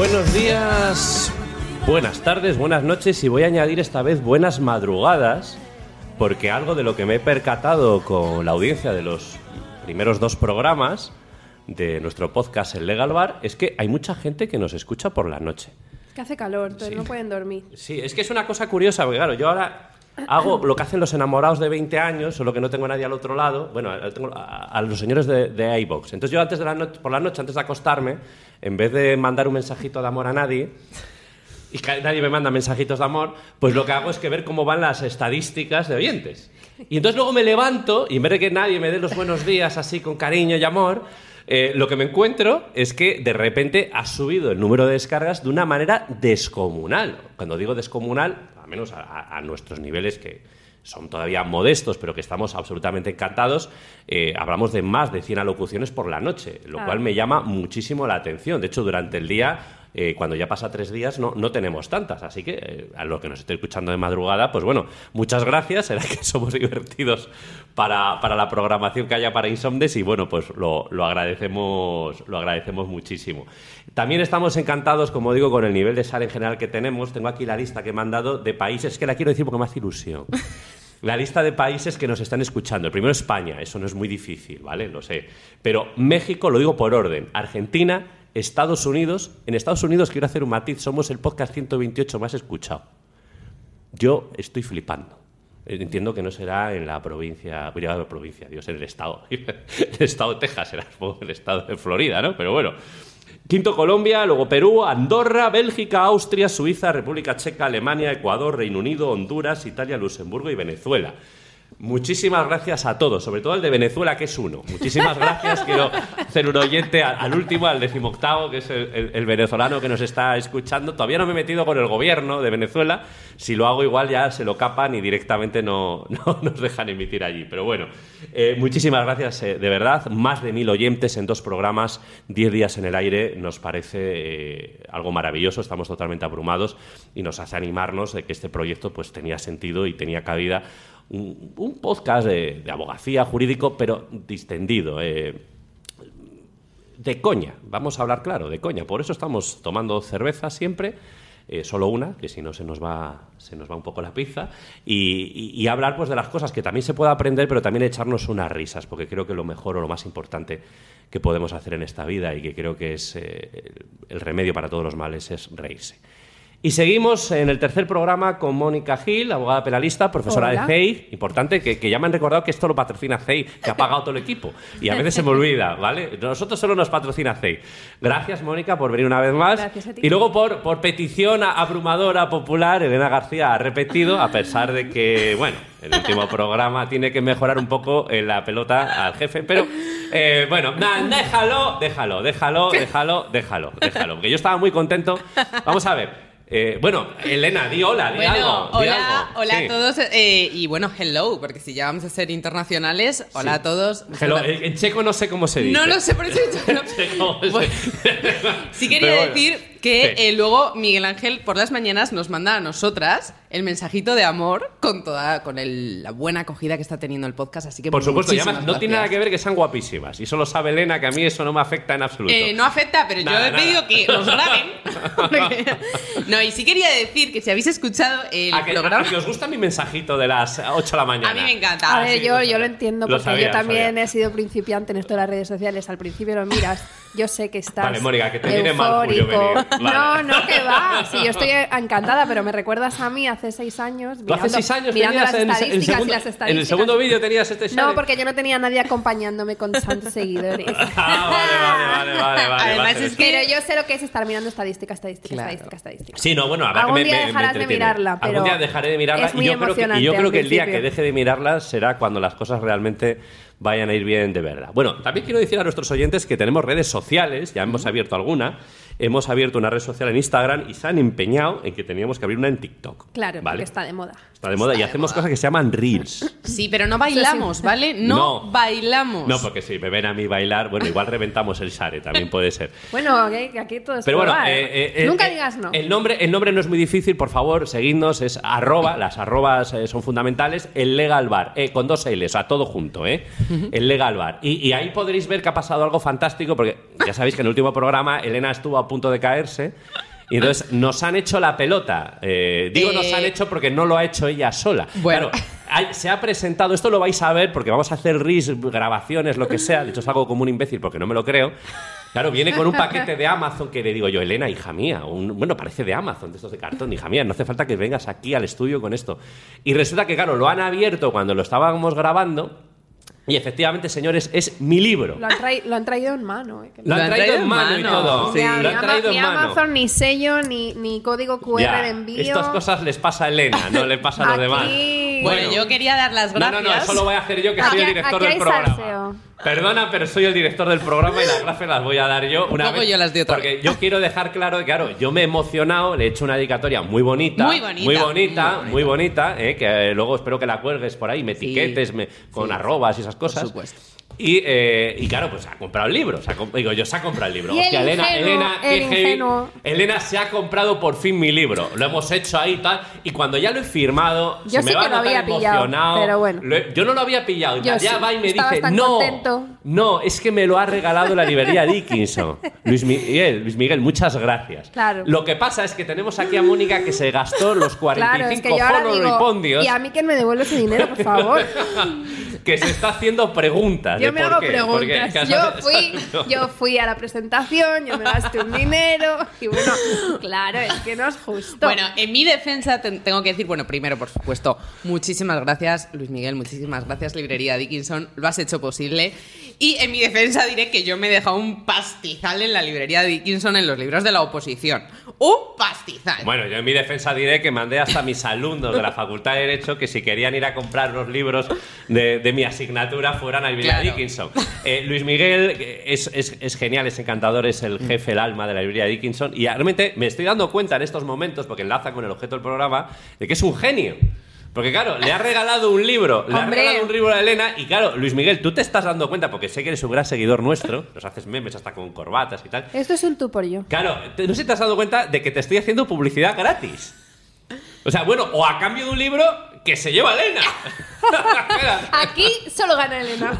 Buenos días, buenas tardes, buenas noches y voy a añadir esta vez buenas madrugadas porque algo de lo que me he percatado con la audiencia de los primeros dos programas de nuestro podcast El Legal Bar es que hay mucha gente que nos escucha por la noche. Es que hace calor, entonces Sí. no pueden dormir. Sí, es que es una cosa curiosa, porque claro, yo ahora hago lo que hacen los enamorados de 20 años, solo que no tengo a nadie al otro lado, bueno, a- tengo a, a los señores de, de iVox. Entonces yo antes de la por la noche, antes de acostarme, en vez de mandar un mensajito de amor a nadie, y nadie me manda mensajitos de amor, pues lo que hago es que ver cómo van las estadísticas de oyentes. Y entonces luego me levanto y en vez de que nadie me dé los buenos días así con cariño y amor, eh, lo que me encuentro es que de repente ha subido el número de descargas de una manera descomunal. Cuando digo descomunal, al menos a nuestros niveles que son todavía modestos, pero que estamos absolutamente encantados, eh, hablamos de más de 100 alocuciones por la noche, lo Ah. cual me llama muchísimo la atención. De hecho, durante el día eh, cuando ya pasa tres días no, no tenemos tantas. Así que eh, a los que nos esté escuchando de madrugada, pues bueno, muchas gracias. Será que somos divertidos para, para la programación que haya para Insomnes y bueno, pues lo, lo agradecemos, lo agradecemos muchísimo. También estamos encantados, como digo, con el nivel de sal en general que tenemos. Tengo aquí la lista que he mandado de países, que la quiero decir porque me hace ilusión. La lista de países que nos están escuchando. El primero España, eso no es muy difícil, ¿vale? Lo sé. Pero México, lo digo por orden. Argentina, Estados Unidos. En Estados Unidos, quiero hacer un matiz, somos el podcast 128 más escuchado. Yo estoy flipando. Entiendo que no será en la provincia, voy a la provincia, Dios, en el estado. el estado de Texas, será el estado de Florida, ¿no? Pero bueno. Quinto Colombia, luego Perú, Andorra, Bélgica, Austria, Suiza, República Checa, Alemania, Ecuador, Reino Unido, Honduras, Italia, Luxemburgo y Venezuela. Muchísimas gracias a todos, sobre todo al de Venezuela, que es uno. Muchísimas gracias. Quiero hacer un oyente al, último, al decimoctavo, que es el, venezolano que nos está escuchando. Todavía no me he metido con el gobierno de Venezuela. Si lo hago igual ya se lo capan y directamente no, no nos dejan emitir allí. Pero bueno, eh, muchísimas gracias eh, de verdad. Más de mil oyentes en dos programas, diez días en el aire. Nos parece eh, algo maravilloso. Estamos totalmente abrumados y nos hace animarnos de que este proyecto pues tenía sentido y tenía cabida un, podcast de, abogacía jurídico, pero distendido. eh, de coña, vamos a hablar claro, de coña. Por eso estamos tomando cerveza siempre, eh, solo una, que si no se nos va, se nos va un poco la pizza, y, hablar pues de las cosas que también se puede aprender, pero también echarnos unas risas, porque creo que lo mejor o lo más importante que podemos hacer en esta vida y que creo que es eh, el remedio para todos los males es reírse. Y seguimos en el tercer programa con Mónica Gil, abogada penalista, profesora Hola. de CEI. Importante que, que ya me han recordado que esto lo patrocina CEI, que ha pagado todo el equipo. Y a veces se me olvida, ¿vale? Nosotros solo nos patrocina CEI. Gracias, Mónica, por venir una vez más. Gracias a ti. Y luego por, por petición abrumadora popular, Elena García ha repetido, a pesar de que, bueno, el último programa tiene que mejorar un poco eh, la pelota al jefe, pero eh, bueno, na- déjalo, déjalo, déjalo, déjalo, déjalo, déjalo. Porque yo estaba muy contento. Vamos a ver. Eh, bueno, Elena, di hola, di Bueno, algo. di hola, algo. hola Sí. a todos eh, y bueno, hello, porque si ya vamos a ser internacionales, hola Sí. a todos. Hello, en checo no sé cómo se dice. No lo sé, por eso he dicho hello. Checo, Bueno, sí quería bueno. decir que Sí. eh, luego Miguel Ángel por las mañanas nos manda a nosotras el mensajito de amor con toda con el- la buena acogida que está teniendo el podcast, así que Por supuesto, además no tiene nada que ver que sean guapísimas. Y eso lo sabe Elena, que a mí eso no me afecta en absoluto. Eh, no afecta, pero Nada, yo he nada. pedido que nos graben. Porque- no, y sí quería decir que si habéis escuchado el ¿A que, programa... a que os gusta mi mensajito de las 8 de la mañana? A mí me encanta. A ver, sí, yo, lo yo lo entiendo Lo porque sabía, yo lo también he sido principiante en esto de las redes sociales. Al principio lo miras, yo sé que estás. Vale, Mónica, que te viene mal Julio eufórico. venir. Vale. No, no, que va. Sí, yo estoy encantada, pero me recuerdas a mí hace seis años. Tú hace mirando- 6 años mirando tenías las en, el- en estadísticas segundo, y las en el estadísticas. segundo vídeo tenías este No, porque yo no tenía a nadie acompañándome con tantos seguidores. Ah, vale, vale, vale, vale. Además vale. es que- Pero yo sé lo que es estar mirando estadística, estadística, Claro. estadística, estadística. Sí, no, bueno, habrá Algún que me, día me- me dejarás de mirarla, Algún pero día dejaré de mirarla es y muy yo creo que, y yo creo que el día que deje de mirarla será cuando las cosas realmente vayan a ir bien de verdad. Bueno, también quiero decir a nuestros oyentes que tenemos redes sociales, ya hemos abierto alguna, hemos abierto una red social en Instagram y se han empeñado en que teníamos que abrir una en TikTok. Claro, ¿vale? porque está de moda. Está de moda y de hacemos moda. cosas que se llaman reels. Sí, pero no bailamos, ¿vale? No, No. bailamos. No, porque si me ven a mí bailar, bueno, igual reventamos el Sare, también puede ser. Bueno, aquí, aquí todo es Pero bueno, probar. eh, eh, nunca eh, digas no. El nombre, el nombre no es muy difícil, por favor, seguidnos, es arroba, las arrobas eh, son fundamentales, el Legal Bar, eh, con dos L's, o sea, todo junto, ¿eh? El Legal Bar. Y, y ahí podréis ver que ha pasado algo fantástico, porque ya sabéis que en el último programa Elena estuvo a punto de caerse. Y entonces nos han hecho la pelota. Eh, digo Eh, nos han hecho porque no lo ha hecho ella sola. Bueno. Claro, hay- se ha presentado, esto lo vais a ver porque vamos a hacer ris, grabaciones, lo que sea. De hecho, es algo como un imbécil porque no me lo creo. Claro, viene con un paquete de Amazon que le digo yo, Elena, hija mía, un- bueno, parece de Amazon, de estos de cartón, hija mía, no hace falta que vengas aquí al estudio con esto. Y resulta que, claro, lo han abierto cuando lo estábamos grabando y efectivamente, señores, es mi libro. Lo han, trai- lo han traído en mano. eh, que Lo han traído en mano y todo. Sí. Ni a- Lo ni han Ama- traído ni en mano. Amazon, ni sello, ni, ni código QR Ya, de envío. Estas cosas les pasa a Elena, no le pasa a los Aquí- demás. Bueno, yo quería dar las No, gracias. no, no, eso lo voy a hacer yo, que Aquí- soy el director aquí del hay programa. salseo. Perdona, pero soy el director del programa y las gracias las voy a dar yo una Luego vez. yo las doy otra Porque vez. yo quiero dejar claro claro, yo me he emocionado, le he hecho una dedicatoria muy bonita. Muy bonita, Muy bonita, muy muy bonita, eh, que eh, luego espero que la cuelgues por ahí, me etiquetes me- con arrobas y esas cosas. supuesto. Y, eh, y claro, pues ha comprado el libro. se ha comp- digo, yo se ha comprado el libro. Y el Hostia, Elena, ingenuo, Elena, el ingenuo. Elena se ha comprado por fin mi libro. Lo hemos hecho ahí y tal. Y cuando ya lo he firmado, Yo se me va que a lo había pillado, pero bueno. He- yo no lo había pillado. Ya sí, va y me dice, no, contento". no, es que me lo ha regalado la librería Dickinson. Luis Miguel, Luis Miguel, muchas gracias. Claro. Lo que pasa es que tenemos aquí a Mónica que se gastó los 45 Claro, es que yo ahora digo, fondos y a mí que me devuelve ese dinero, por favor. que se está haciendo preguntas. Yo de me por hago qué. preguntas. Porque- Yo fui, yo fui a la presentación, yo me gasté un dinero y bueno, claro, es que no es justo. Bueno, en mi defensa ten- tengo que decir, bueno, primero, por supuesto, muchísimas gracias, Luis Miguel, muchísimas gracias, Librería Dickinson, lo has hecho posible. Y en mi defensa diré que yo me he dejado un pastizal en la Librería Dickinson en los libros de la oposición. ¡Un pastizal! Bueno, yo en mi defensa diré que mandé hasta a mis alumnos de la Facultad de Derecho que si querían ir a comprar los libros de, de mi asignatura fueran a librería Claro. Dickinson. Eh, Luis Miguel es, es- es genial, es encantador, es el jefe, el alma de la librería Dickinson y realmente me estoy dando cuenta en estos momentos, porque enlaza con el objeto del programa, de que es un genio. Porque claro, le ha regalado un libro, le ha regalado un libro a Elena y claro, Luis Miguel, tú te estás dando cuenta, porque sé que eres un gran seguidor nuestro, nos haces memes hasta con corbatas y tal. Esto es un tú por yo. Claro, te- no sé si te has dado cuenta de que te estoy haciendo publicidad gratis. O sea, bueno, o a cambio de un libro que se lleva Elena. Aquí solo gana Elena.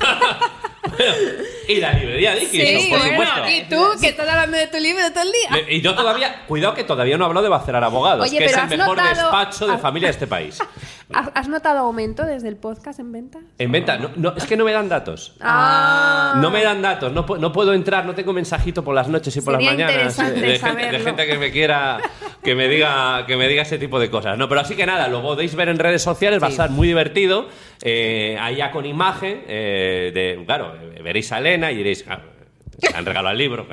y la librería Dickinson, por bueno, supuesto. y tú que estás hablando de tu libro todo el día. Le- Y yo todavía, cuidado que todavía no hablo de Bacelar Abogados, Oye, que es pero el has mejor notado- despacho de familia de este país. ¿Has, has notado aumento desde el podcast en ventas? En venta, no, no, es que no me dan datos. Ah. No me dan datos, no, pu- no puedo entrar, no tengo mensajito por las noches y por Sería las mañanas interesante de, gente, de saberlo. gente que me quiera que me diga que me diga ese tipo de cosas. No, pero así que nada, lo podéis ver en redes sociales, va a Sí. estar muy divertido. Eh, allá con imagen, eh, de, claro, veréis a Elena y diréis, ah, se han regalado el libro,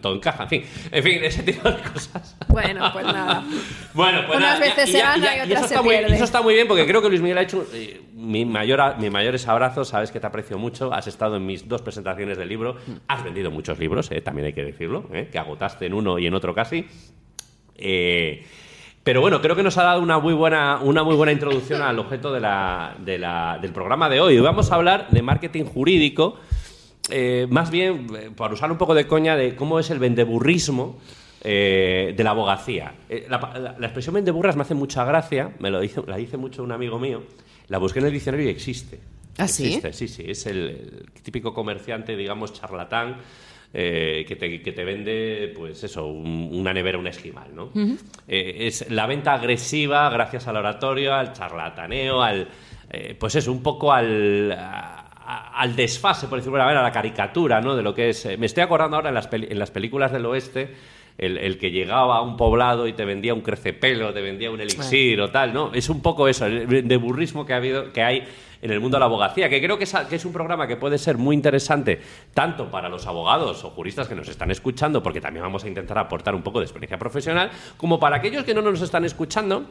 todo encaja, en fin, en fin, ese tipo de cosas. Bueno, pues nada. Bueno, pues Unas nada, veces se gana y eso otras se está muy, pierde. eso está muy bien porque creo que Luis Miguel ha hecho eh, mi mayor, mis mayores abrazos, sabes que te aprecio mucho, has estado en mis dos presentaciones del libro, has vendido muchos libros, eh, también hay que decirlo, eh, que agotaste en uno y en otro casi. Eh, pero bueno, creo que nos ha dado una muy buena, una muy buena introducción al objeto de la- de la- del programa de hoy. Hoy vamos a hablar de marketing jurídico, eh, más bien, eh, por usar un poco de coña, de cómo es el vendeburrismo eh, de la abogacía. Eh, la, la- la expresión vendeburras me hace mucha gracia, me lo dice, la dice mucho un amigo mío, la busqué en el diccionario y existe. ¿Ah, sí? Existe, sí, sí, es el, el típico comerciante, digamos, charlatán, eh, que, te, que te vende, pues eso, un- una nevera, un esquimal, ¿no? Eh, es la venta agresiva gracias al oratorio, al charlataneo, al, eh, pues eso, un poco al, a- al desfase, por decirlo de manera, a la caricatura, ¿no? De lo que es... eh, me estoy acordando ahora en las, en las películas del oeste, el, el que llegaba a un poblado y te vendía un crecepelo, te vendía un elixir o tal, ¿no? Es un poco eso, el de burrismo que ha habido, que hay en el mundo de la abogacía, que creo que es, a- que es un programa que puede ser muy interesante tanto para los abogados o juristas que nos están escuchando, porque también vamos a intentar aportar un poco de experiencia profesional, como para aquellos que no nos están escuchando,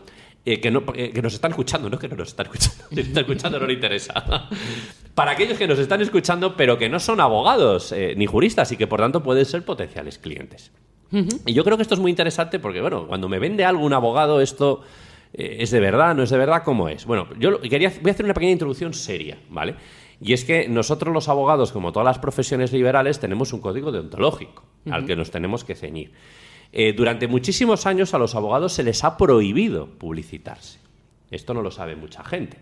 eh, que, no, eh, que nos están escuchando, no que no nos están escuchando, si nos está escuchando no le interesa. para aquellos que nos están escuchando, pero que no son abogados eh, ni juristas y que por tanto pueden ser potenciales clientes. Y yo creo que esto es muy interesante porque, bueno, cuando me vende algo un abogado, esto eh, es de verdad, no es de verdad, ¿cómo es? Bueno, yo quería, voy a hacer una pequeña introducción seria, ¿vale? Y es que nosotros los abogados, como todas las profesiones liberales, tenemos un código deontológico al que nos tenemos que ceñir. Eh, durante muchísimos años a los abogados se les ha prohibido publicitarse. Esto no lo sabe mucha gente.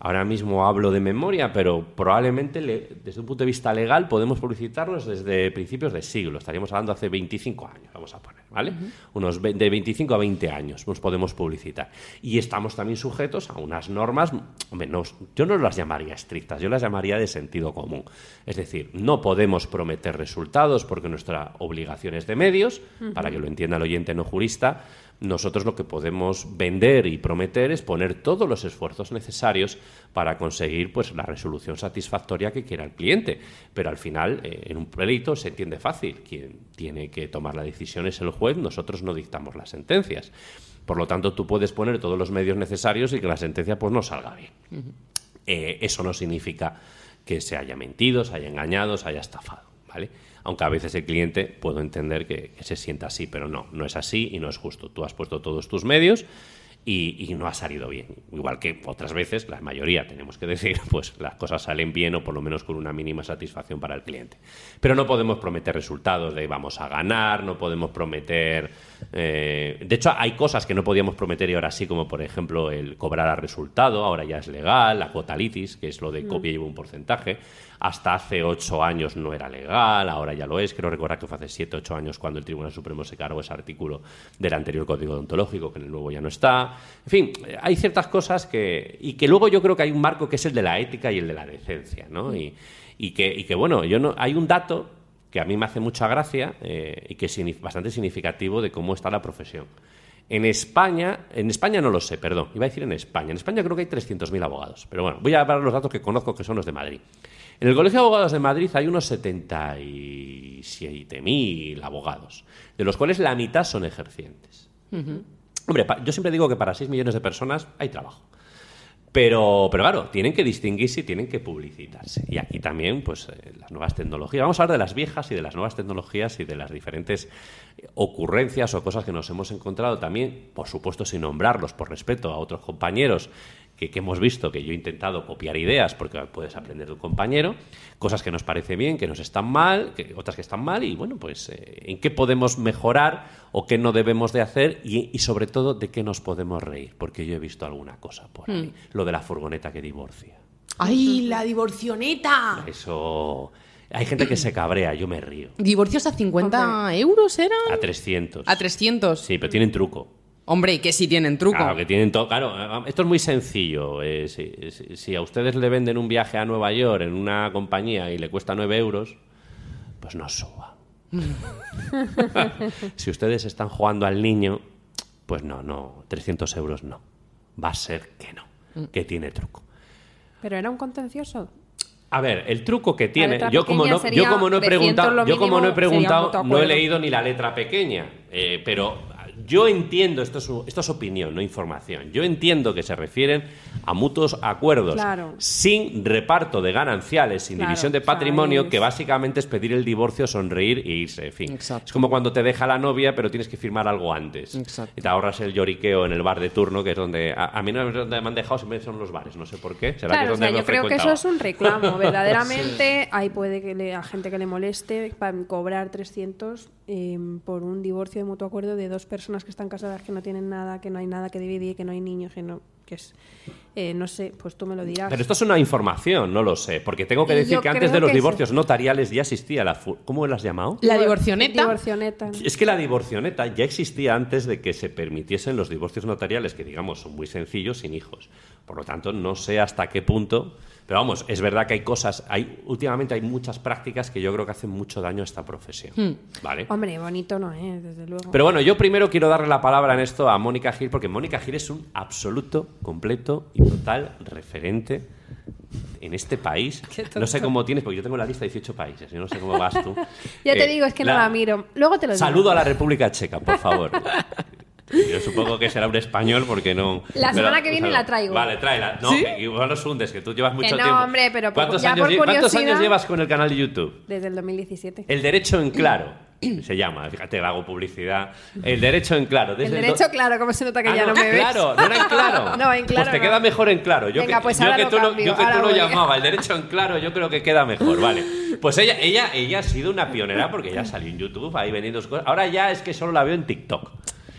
Ahora mismo hablo de memoria, pero probablemente le- desde un punto de vista legal podemos publicitarnos desde principios de siglo. Estaríamos hablando hace 25 años, vamos a poner, ¿vale? Unos de 25 a 20 años nos podemos publicitar. Y estamos también sujetos a unas normas, no- yo no las llamaría estrictas, yo las llamaría de sentido común. Es decir, no podemos prometer resultados porque nuestra obligación es de medios, para que lo entienda el oyente no jurista, nosotros lo que podemos vender y prometer es poner todos los esfuerzos necesarios para conseguir pues la resolución satisfactoria que quiera el cliente. Pero al final, eh, en un pleito se entiende fácil. Quien tiene que tomar la decisión es el juez, nosotros no dictamos las sentencias. Por lo tanto, tú puedes poner todos los medios necesarios y que la sentencia pues no salga bien. Eh, eso no significa que se haya mentido, se haya engañado, se haya estafado, ¿vale? Aunque a veces el cliente puedo entender que, que se sienta así, pero no, no es así y no es justo. Tú has puesto todos tus medios y, y no ha salido bien. Igual que otras veces, la mayoría, tenemos que decir, pues las cosas salen bien o por lo menos con una mínima satisfacción para el cliente. Pero no podemos prometer resultados de vamos a ganar, no podemos prometer... eh, de hecho, hay cosas que no podíamos prometer y ahora sí, como por ejemplo el cobrar a resultado, ahora ya es legal, la cuota litis, que es lo de copia y lleva un porcentaje. Hasta hace ocho años no era legal, ahora ya lo es. Creo recordar que fue hace siete, ocho años cuando el Tribunal Supremo se cargó ese artículo del anterior Código Deontológico, que en el nuevo ya no está. En fin, hay ciertas cosas que... Y que luego yo creo que hay un marco que es el de la ética y el de la decencia, ¿no? Y, y que, y que, bueno, yo no... Hay un dato que a mí me hace mucha gracia eh, y que es bastante significativo de cómo está la profesión. En España, en España no lo sé, perdón, iba a decir en España. En España creo que hay 300.000 abogados, pero bueno, voy a hablar los datos que conozco que son los de Madrid. En el Colegio de Abogados de Madrid hay unos 77.000 abogados, de los cuales la mitad son ejercientes. Hombre, yo siempre digo que para 6 millones de personas hay trabajo. Pero, pero claro, tienen que distinguirse y tienen que publicitarse. Y aquí también, pues, eh, las nuevas tecnologías. Vamos a hablar de las viejas y de las nuevas tecnologías y de las diferentes ocurrencias o cosas que nos hemos encontrado también, por supuesto, sin nombrarlos, por respeto a otros compañeros que, que hemos visto que yo he intentado copiar ideas porque puedes aprender de un compañero, cosas que nos parece bien, que nos están mal, que, otras que están mal, y bueno, pues eh, en qué podemos mejorar o qué no debemos de hacer y, y sobre todo de qué nos podemos reír, porque yo he visto alguna cosa por ahí, lo de la furgoneta que divorcia. ¡Ay, la divorcioneta! Eso... Hay gente que se cabrea, yo me río. ¿Divorcios a 50 euros eran? A 300. A 300. Sí, pero tienen truco. Hombre, y que si tienen truco. Claro, que tienen todo. Claro, esto es muy sencillo. eh, si, si- si a ustedes le venden un viaje a Nueva York en una compañía y le cuesta 9 euros, pues no suba. si ustedes están jugando al niño, pues no, no, 300 euros no. Va a ser que no, que tiene truco. Pero era un contencioso. A ver, el truco que tiene, yo como no, sería yo como no he 300 preguntado, yo como no he preguntado, no he leído ni la letra pequeña, eh, pero yo entiendo, esto es, esto es opinión, no información. Yo entiendo que se refieren a mutuos acuerdos Claro. sin reparto de gananciales, sin Claro, división de o sea, patrimonio, es- que básicamente es pedir el divorcio, sonreír e irse. En fin, Exacto. es como cuando te deja la novia, pero tienes que firmar algo antes. Exacto. Y te ahorras el lloriqueo en el bar de turno, que es donde a, a mí no es donde me han dejado, siempre son los bares, no sé por qué. ¿Será que Claro, o sea, yo creo que eso es un reclamo. Verdaderamente, hay puede que le, a gente que le moleste para cobrar 300 eh, por un divorcio de mutuo acuerdo de dos personas que están casadas, que no tienen nada, que no hay nada que dividir, que no hay niños, que no, que es, eh, no sé, pues tú me lo dirás. Pero esto es una información, no lo sé, porque tengo que decir yo que antes de los divorcios notariales ya existía la... fu- ¿Cómo lo has llamado? La Divor- divorcioneta. Divorcioneta. Es que la divorcioneta ya existía antes de que se permitiesen los divorcios notariales, que digamos son muy sencillos, sin hijos. Por lo tanto, no sé hasta qué punto. Pero vamos, es verdad que hay cosas, hay, últimamente hay muchas prácticas que yo creo que hacen mucho daño a esta profesión. ¿Vale? Hombre, bonito no es, desde luego. Pero bueno, yo primero quiero darle la palabra en esto a Mónica Gil, porque Mónica Gil es un absoluto, completo y total referente en este país. No sé cómo tienes, porque yo tengo la lista de 18 países, yo no sé cómo vas tú. ya te Eh, digo, es que no la miro. Luego te lo digo. Saludo a la República Checa, por favor. Yo supongo que será un español porque no. La pero- semana que viene la traigo. Vale, tráela. No, ¿Sí? que igual los hundes, que tú llevas mucho no, tiempo. hombre, pero ¿Cuántos, ya años, por ¿Cuántos años llevas con el canal de YouTube? Desde el 2017. El derecho en claro. Se llama, fíjate, le hago publicidad. El derecho en claro. El derecho, do- claro, ¿cómo se nota que Ah, ya no, me ves? claro, no era en claro. No, en claro Pues te no. queda mejor en claro. Yo Venga, que, pues yo ahora que lo tú lo, cambio, yo que ahora tú lo voy. llamaba el derecho en claro, yo creo que queda mejor, vale. Pues ella, ella, ella ha sido una pionera porque ya salió en YouTube, ahí vendiendo sus cosas. Ahora ya es que solo la veo en TikTok.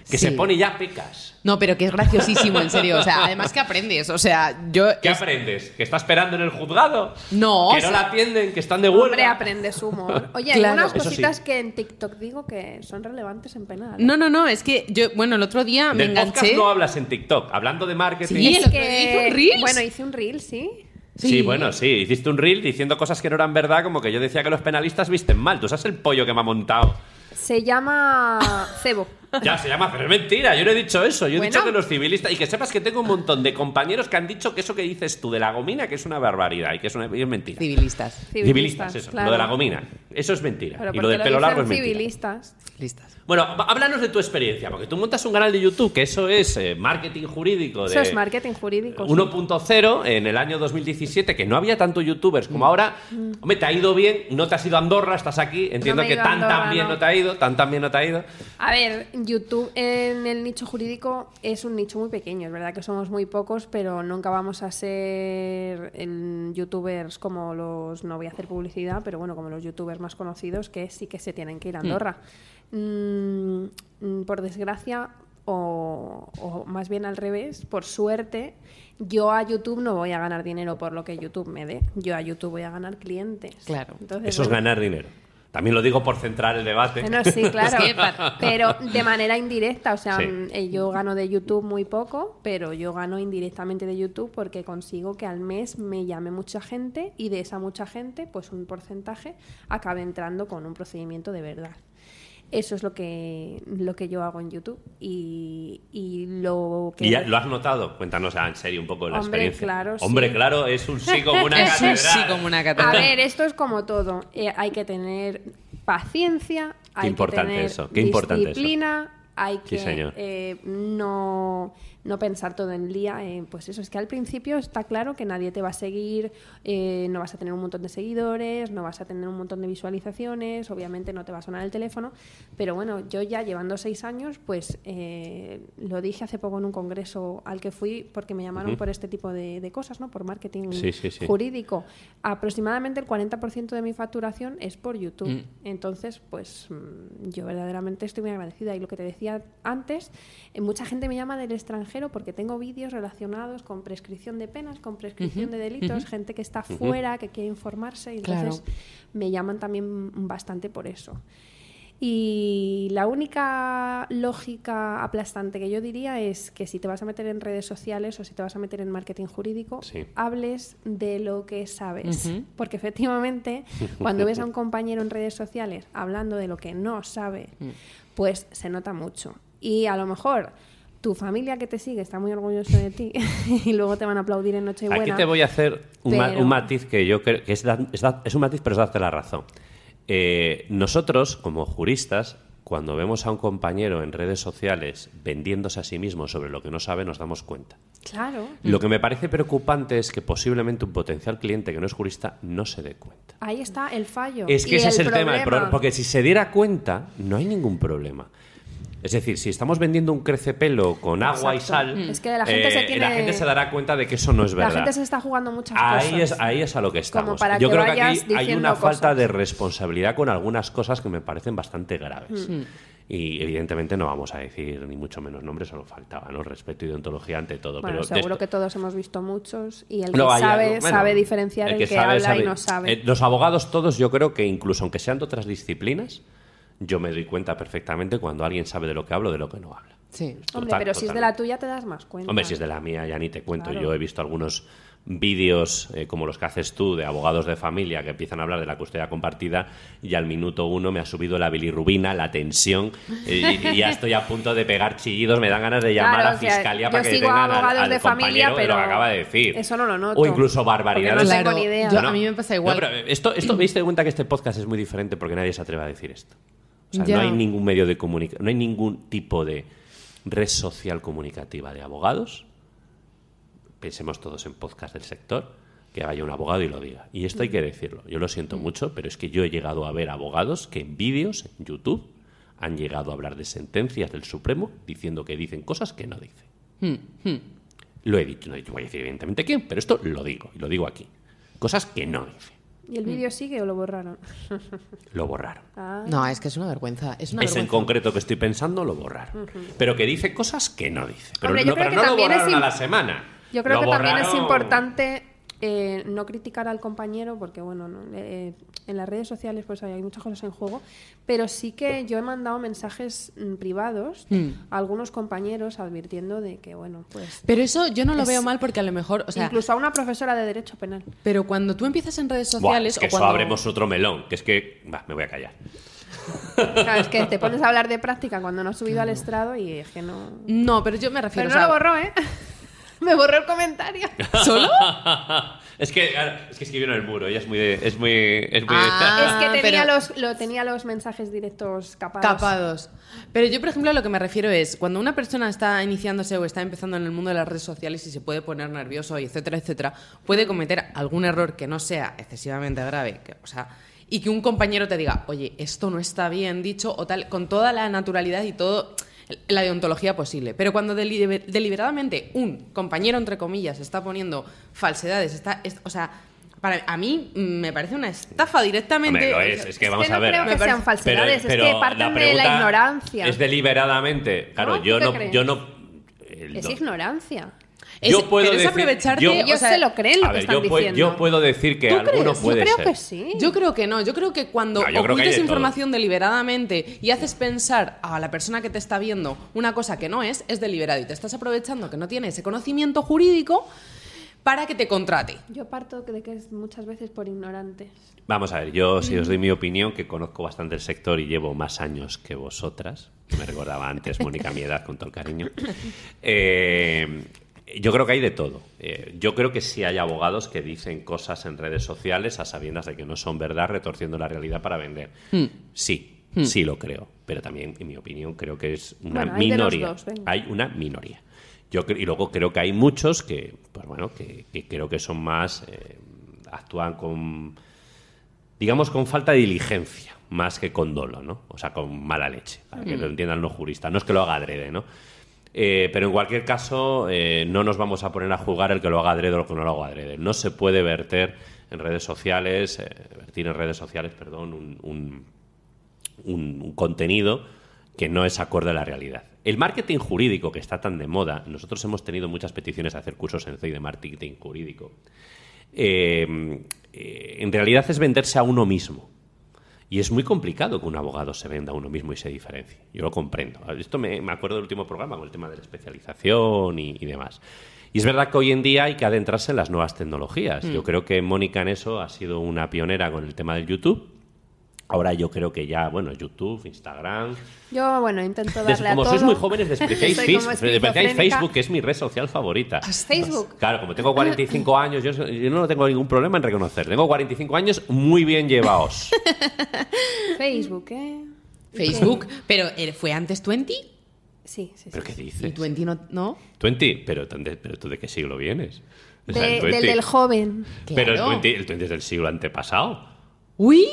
Que Sí. se pone ya pecas. No, pero que es graciosísimo, en serio. O sea, además que aprendes. O sea, yo. ¿Qué es- aprendes? ¿Que está esperando en el juzgado? No, ¿Que o no sea- la atienden? ¿Que están de huelga? Hombre, aprendes humor. Oye, hay Claro. unas Eso sí. cositas que en TikTok digo que son relevantes en penal. ¿eh? No, no, no. Es que yo, bueno, el otro día me Del podcast enganché. no hablas en TikTok. Hablando de marketing... Sí, Es que- hice un Reels. Bueno, hice un reel, sí. Sí. Sí. bueno, sí. Hiciste un reel diciendo cosas que no eran verdad, como que yo decía que los penalistas visten mal. Tú sabes el pollo que me ha montado. Se llama Cebo. Ya se llama, pero es mentira. Yo no he dicho eso. Yo he Bueno. dicho que los civilistas. Y que sepas que tengo un montón de compañeros que han dicho que eso que dices tú de la gomina, que es una barbaridad y que es, una, y es mentira. Civilistas. Civilistas, eso. claro. Lo de la gomina. Eso es mentira. Pero y lo del pelo largo es mentira. civilistas. Listas. Bueno, háblanos de tu experiencia, porque tú montas un canal de YouTube, que eso es eh, marketing jurídico de Eso es marketing jurídico. sí. 1.0 en el año 2017, que no había tanto youtubers como ahora. Hombre, te ha ido bien, no te has ido a Andorra, estás aquí. Entiendo que tan Andorra, bien no. no. te ha ido, tan tan bien no te ha ido. A ver, YouTube en el nicho jurídico es un nicho muy pequeño. Es verdad que somos muy pocos, pero nunca vamos a ser en youtubers como los, no voy a hacer publicidad, pero bueno, como los youtubers más conocidos que sí que se tienen que ir a Andorra. Mm, mm, por desgracia, o, o más bien al revés, por suerte, yo a YouTube no voy a ganar dinero por lo que YouTube me dé. Yo a YouTube voy a ganar clientes. Claro. Entonces, Eso es bueno, ganar dinero. También lo digo por centrar el debate. bueno, sí, claro. Pero de manera indirecta, o sea, Sí. mm, eh, yo gano de YouTube muy poco, pero yo gano indirectamente de YouTube porque consigo que al mes me llame mucha gente y de esa mucha gente, pues un porcentaje acabe entrando con un procedimiento de verdad. Eso es lo que, lo que yo hago en YouTube. Y, y lo que... ¿Y ya lo has notado? Cuéntanos ah, en serio un poco la Hombre, experiencia. claro, sí. Hombre, claro, es un sí como una Es un catedral. sí como una A catedral. ver, esto es como todo. Eh, hay que tener paciencia, hay importante que tener eso, qué importante eso. disciplina, hay Sí, que señor. eh, no, no pensar todo el día. en, pues eso, es que al principio está claro que nadie te va a seguir, eh, no vas a tener un montón de seguidores, no vas a tener un montón de visualizaciones, obviamente no te va a sonar el teléfono, pero bueno, yo ya llevando seis años, pues eh, lo dije hace poco en un congreso al que fui porque me llamaron por este tipo de, de cosas, ¿no? Por marketing Sí, sí, sí. jurídico. Aproximadamente el 40% de mi facturación es por YouTube. Mm. Entonces, pues mm, yo verdaderamente estoy muy agradecida. Y lo que te decía antes, eh, mucha gente me llama del extranjero porque tengo vídeos relacionados con prescripción de penas, con prescripción de delitos, gente que está fuera, que quiere informarse. Y Claro. entonces me llaman también bastante por eso. Y la única lógica aplastante que yo diría es que si te vas a meter en redes sociales o si te vas a meter en marketing jurídico, Sí. hables de lo que sabes. Ujú. Porque efectivamente, cuando ves a un compañero en redes sociales hablando de lo que no sabe, Mm. pues se nota mucho. Y a lo mejor tu familia que te sigue está muy orgulloso de ti y luego te van a aplaudir en Nochebuena. Aquí te voy a hacer un, ma- pero- un matiz que yo creo que es, da- es da- es un matiz, pero es darte la razón. Eh, nosotros, como juristas, cuando vemos a un compañero en redes sociales vendiéndose a sí mismo sobre lo que no sabe, nos damos cuenta. Claro. Lo que me parece preocupante es que posiblemente un potencial cliente que no es jurista no se dé cuenta. Ahí está el fallo. Es que Y ese es el tema, el problema. pro- porque si se diera cuenta, no hay ningún problema. Es decir, si estamos vendiendo un crecepelo con agua y sal, Mm. Es que la gente se tiene- la gente se dará cuenta de que eso no es La verdad. gente se está jugando muchas Ahí cosas. es, ahí es a lo que estamos. para Yo que creo que aquí hay una falta de responsabilidad con algunas cosas que me parecen bastante graves. Mm. Y evidentemente no vamos a decir ni mucho menos nombres, solo faltaba, ¿no? Respeto y deontología ante todo. Bueno, pero seguro esto- que todos hemos visto muchos y el que sabe, bueno, sabe diferenciar el que, sabe, habla sabe. y no sabe. Eh, los abogados todos, yo creo que incluso aunque sean de otras disciplinas, yo me doy cuenta perfectamente cuando alguien sabe de lo que hablo de lo que no habla. Sí. Hombre, Total, pero si es de la tuya te das más cuenta. Hombre, si es de la mía, ya ni te cuento. Claro. Yo he visto algunos vídeos eh, como los que haces tú de abogados de familia que empiezan a hablar de la custodia compartida y al minuto uno me ha subido la bilirrubina, la tensión eh, y, y ya estoy a punto de pegar chillidos, me dan ganas de llamar Claro, a o sea, fiscalía yo para que detengan al, abogados al de familia, compañero de lo que pero acaba de decir. eso no lo noto. O incluso barbaridades. no tengo ni idea. yo- No, a mí me pasa no, igual. pero esto, esto me diste cuenta que este podcast es muy diferente porque nadie se atreve a decir esto. O sea, no hay ningún medio de comunicación, no hay ningún tipo de red social comunicativa de abogados. Pensemos todos en podcast del sector, que vaya un abogado y lo diga. Y esto hay que decirlo. Yo lo siento mucho, pero es que yo he llegado a ver abogados que en vídeos, en YouTube, han llegado a hablar de sentencias del Supremo diciendo que dicen cosas que no dicen. Hmm, hmm. Lo he dicho, no voy a decir evidentemente quién, pero esto lo digo, y lo digo aquí. Cosas que no dice. ¿Y el vídeo sigue o lo borraron? Lo borraron. Ah. No, es que es una vergüenza. Es una Eso en concreto que estoy pensando lo borraron. Pero que dice cosas que no dice. Pero Hombre, no, pero lo también es borraron a la semana. Yo creo Lo que también es importante eh, no criticar al compañero porque, bueno, no, eh, en las redes sociales pues hay muchas cosas en juego, pero sí que yo he mandado mensajes mm, privados Mm. a algunos compañeros advirtiendo de que, bueno, pues... Pero eso yo no lo Es- veo mal porque a lo mejor, o sea, incluso a una profesora de Derecho Penal. pero cuando tú empiezas en redes Buah, sociales es que o eso abremos otro melón, que es que... Va, me voy a callar. Claro, es que te pones a hablar de práctica cuando no has subido al estrado y es que no... No, pero yo me Pero refiero... no o sea, lo borró, ¿eh? Me borró el comentario. ¿Solo? es que claro, es que escribió en el muro, ella es muy de- es muy es muy Ah. es que tenía, pero- los, lo, tenía los mensajes directos capados. Capados. Pero yo, por ejemplo, a lo que me refiero es cuando una persona está iniciándose o está empezando en el mundo de las redes sociales y se puede poner nervioso y etcétera, etcétera, puede cometer algún error que no sea excesivamente grave, que, o sea, y que un compañero te diga, oye, esto no está bien dicho o tal, con toda la naturalidad y todo la deontología posible. Pero cuando deliber- deliberadamente un compañero, entre comillas, está poniendo falsedades, está, es- o sea, para, a mí me parece una estafa directamente. Hombre, lo es, es que Es vamos que no a ver. creo que parece- sean falsedades, Pero- es que parten de la ignorancia. Es deliberadamente. Claro, ¿No? yo ¿Tú qué no crees? yo no el Es no- ignorancia. Es- yo puedo pero es decir- aprovecharte. yo- Ellos sea, se lo creen lo que ver, están yo, puedo- diciendo. yo puedo decir que ¿Tú alguno crees? Puede Yo creo ser. que sí. Yo creo que no. Yo creo que cuando No, que todo. información deliberadamente y haces pensar a la persona que te está viendo una cosa que no es, es deliberado y te estás aprovechando que no tiene ese conocimiento jurídico para que te contrate. Yo parto de que es muchas veces por ignorantes. Vamos a ver, yo si os Mm. doy mi opinión, que conozco bastante el sector y llevo más años que vosotras, me recordaba antes Mónica mi edad con todo el cariño, eh, yo creo que hay de todo. Eh, yo creo que sí hay abogados que dicen cosas en redes sociales a sabiendas de que no son verdad, retorciendo la realidad para vender. Hmm. Sí, sí lo creo, pero también, en mi opinión, creo que es una Bueno, hay de los minoría. dos, hay una minoría. Yo y luego creo que hay muchos que, pues bueno, que, que creo que son más, eh, actúan con, digamos, con falta de diligencia, más que con dolo, ¿no? O sea, con mala leche, para que lo entiendan los juristas. No es que lo haga adrede, ¿no? Eh, pero en cualquier caso, eh, no nos vamos a poner a juzgar el que lo haga adrede o el que no lo haga adrede. No se puede verter en redes sociales, eh, vertir en redes sociales, perdón, un- un, contenido que no es acorde a la realidad. El marketing jurídico que está tan de moda, nosotros hemos tenido muchas peticiones a hacer cursos en CEI de marketing jurídico. en realidad es venderse a uno mismo. Y es muy complicado que un abogado se venda a uno mismo y se diferencie. Yo lo comprendo. Esto me, me acuerdo del último programa con el tema de la especialización y, y demás. Y es verdad que hoy en día hay que adentrarse en las nuevas tecnologías. Yo creo que Mónica en eso ha sido una pionera con el tema del YouTube. Ahora yo creo que ya, bueno, YouTube, Instagram. Yo, bueno, intento Des- darle a como todo. sois muy jóvenes, despreciáis Facebook, que es mi red social favorita. Facebook. Claro, como tengo 45 años, yo, yo no tengo ningún problema en reconocer. Tengo 45 años muy bien llevados. Facebook, ¿eh? Facebook, pero eh, ¿fue antes 20? Sí, sí, sí. ¿Pero qué ¿Y dices? 20 no? no? 20, pero, ¿dónde- pero tú de qué siglo vienes? O sea, De- el del 20 del joven. Pero el Claro. 20, el 20 es del siglo antepasado. ¡Uy!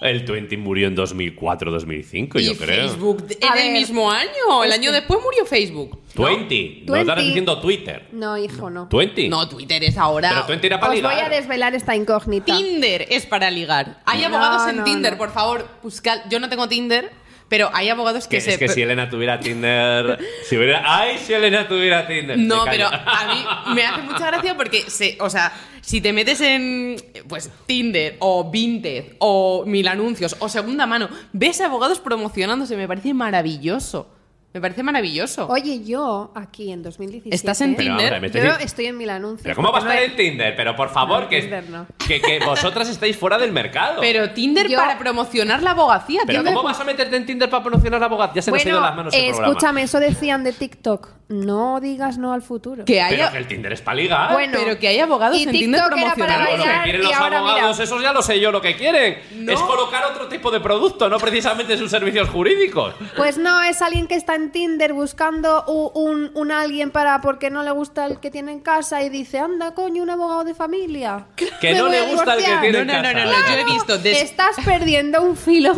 El 20 murió en 2004, 2005, y yo creo. Facebook en el mismo año. El año después murió Facebook. 20. No 20. estarás diciendo Twitter. No, hijo, no. 20. No, Twitter es ahora. Pero 20 era para Os voy ligar. a desvelar esta incógnita. Tinder es para ligar. Hay No, abogados en no, Tinder, no. por favor, buscad. Yo no tengo Tinder, pero hay abogados que, Que se. es que si Elena tuviera Tinder. si hubiera. ¡Ay, si Elena tuviera Tinder! No, pero a mí me hace mucha gracia porque, se, o sea, si te metes en pues Tinder o Vinted o Mil Anuncios o Segunda Mano, ves a abogados promocionándose, me parece maravilloso. Me parece maravilloso. Oye, yo aquí en 2017. ¿Estás en Pero, Tinder? hombre, me Yo estáis- estoy en mil anuncios. ¿Pero cómo va a estar en Tinder? Pero por favor, No, que, Tinder no. que, que vosotras estáis fuera del mercado. Pero Tinder Yo- para promocionar la abogacía, Pero tío. ¿cómo vas a meterte en Tinder para promocionar la abogada? Ya se nos ha ido Bueno, las manos el eh, programa. escúchame, eso decían de TikTok. No digas no al futuro. Que Pero haya... que el Tinder es para ligar. Bueno, pero que hay abogados y en Tinder TikTok Claro, promocionando. lo que quieren y los ahora mira. abogados, esos ya lo sé yo lo que quieren. No. Es colocar otro tipo de producto, no precisamente sus servicios jurídicos. Pues no, es alguien que está en Tinder buscando u- un, un alguien para porque no le gusta el que tiene en casa y dice, anda, coño, un abogado de familia. Que no le gusta el que divorciar". tiene No, en no, no, casa. no, no, yo he visto des- Estás perdiendo un filón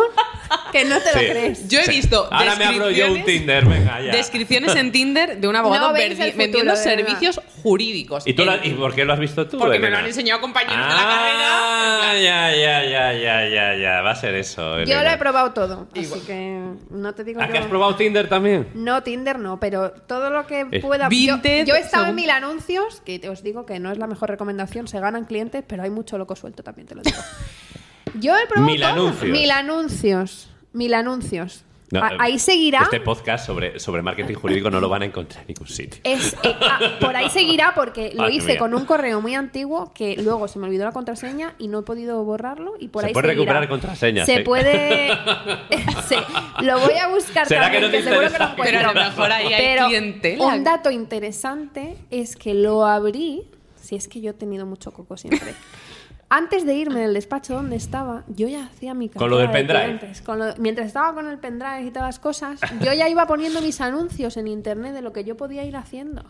que no te Sí. lo crees. Yo he Sí. visto Ahora me abro yo un Tinder, venga, ya. Descripciones en Tinder de un abogado No futuro, vendiendo servicios jurídicos. ¿Y, tú En- ¿Y por qué lo has visto tú? Porque me lo han enseñado compañeros de la Ah, carrera. ya, ya, ya, ya, ya, ya. Va a ser eso. Yo Elena. lo he probado todo, Igual. así que no te digo ¿A que has probado Tinder también? No, Tinder no, pero todo lo que pueda. Vinted, yo, yo he estado en mil anuncios, que te os digo que no es la mejor recomendación, se ganan clientes, pero hay mucho loco suelto también, te lo digo. Yo he probado Mil todo. anuncios. Mil anuncios. Mil anuncios. No, eh, ahí seguirá. Este podcast sobre, sobre marketing jurídico no lo van a encontrar en ningún sitio. Es, eh, ah, por ahí seguirá porque lo Madre hice mía. con un correo muy antiguo que luego se me olvidó la contraseña y no he podido borrarlo y por Se ahí puede seguirá. recuperar contraseñas, Se ¿eh? puede lo voy a buscar ¿Será que también, no te seguro que lo encuentro. Pero a lo mejor ahí hay Pero clientela. un dato interesante es que lo abrí, si es que yo he tenido mucho coco siempre. Antes de irme del despacho donde estaba, yo ya hacía mi Con lo del de pendrive. clientes. Con lo- mientras estaba con el pendrive y todas las cosas, yo ya iba poniendo mis anuncios en internet de lo que yo podía ir haciendo.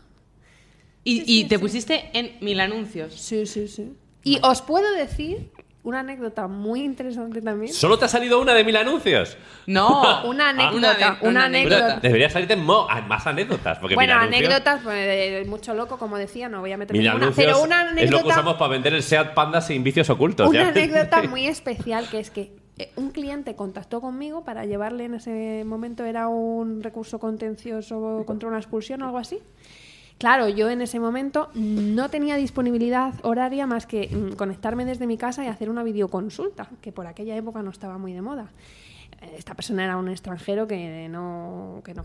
Y, y te pusiste en mil anuncios. Sí, sí, sí. Y os puedo decir una anécdota muy interesante también. ¿Solo te ha salido una de mil anécdotas? No. Una Ah, anécdota, de- una anécdota. debería salirte mo- ah, más anécdotas. Porque Bueno, mil anuncios- anécdotas, pues eh, mucho loco, como decía, no voy a meter Mil ninguna. anuncios Pero una es lo que anécdota, usamos para vender el SEAT Panda sin vicios ocultos. una ¿ya? anécdota muy especial que es que eh, un cliente contactó conmigo para llevarle en ese momento era un recurso contencioso contra una expulsión o algo así. Claro, yo en ese momento no tenía disponibilidad horaria más que mm, conectarme desde mi casa y hacer una videoconsulta, que por aquella época no estaba muy de moda. Eh, Esta persona era un extranjero que no, que no.